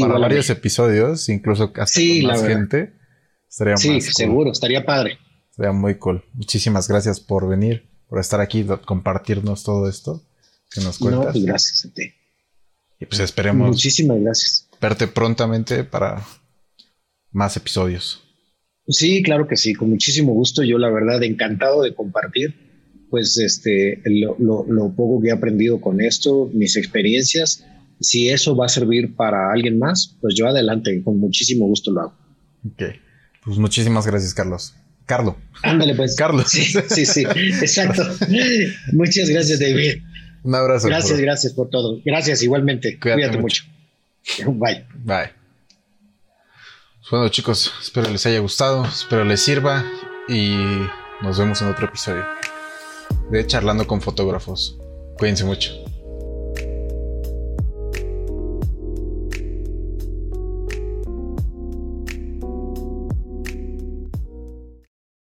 para varios episodios, incluso hasta con más gente. Estaría sí, seguro, estaría padre. Estaría muy cool. Muchísimas gracias por venir, por estar aquí, compartirnos todo esto que nos cuentas. No, pues gracias a ti. Y pues esperemos. Muchísimas gracias. Verte prontamente para más episodios. Sí, claro que sí, con muchísimo gusto. Yo la verdad encantado de compartir pues este, lo, poco que he aprendido con esto, mis experiencias, si eso va a servir para alguien más, pues yo adelante, con muchísimo gusto lo hago. Ok, pues muchísimas gracias, Carlos. Carlos. Ándale, pues. Carlos. Sí, sí, sí, exacto. Muchas gracias, David. Un abrazo. Gracias, gracias por todo. Gracias, igualmente. Cuídate, mucho. Bye. Bye. Bueno, chicos, espero les haya gustado, espero les sirva y nos vemos en otro episodio de Charlando con Fotógrafos. Cuídense mucho.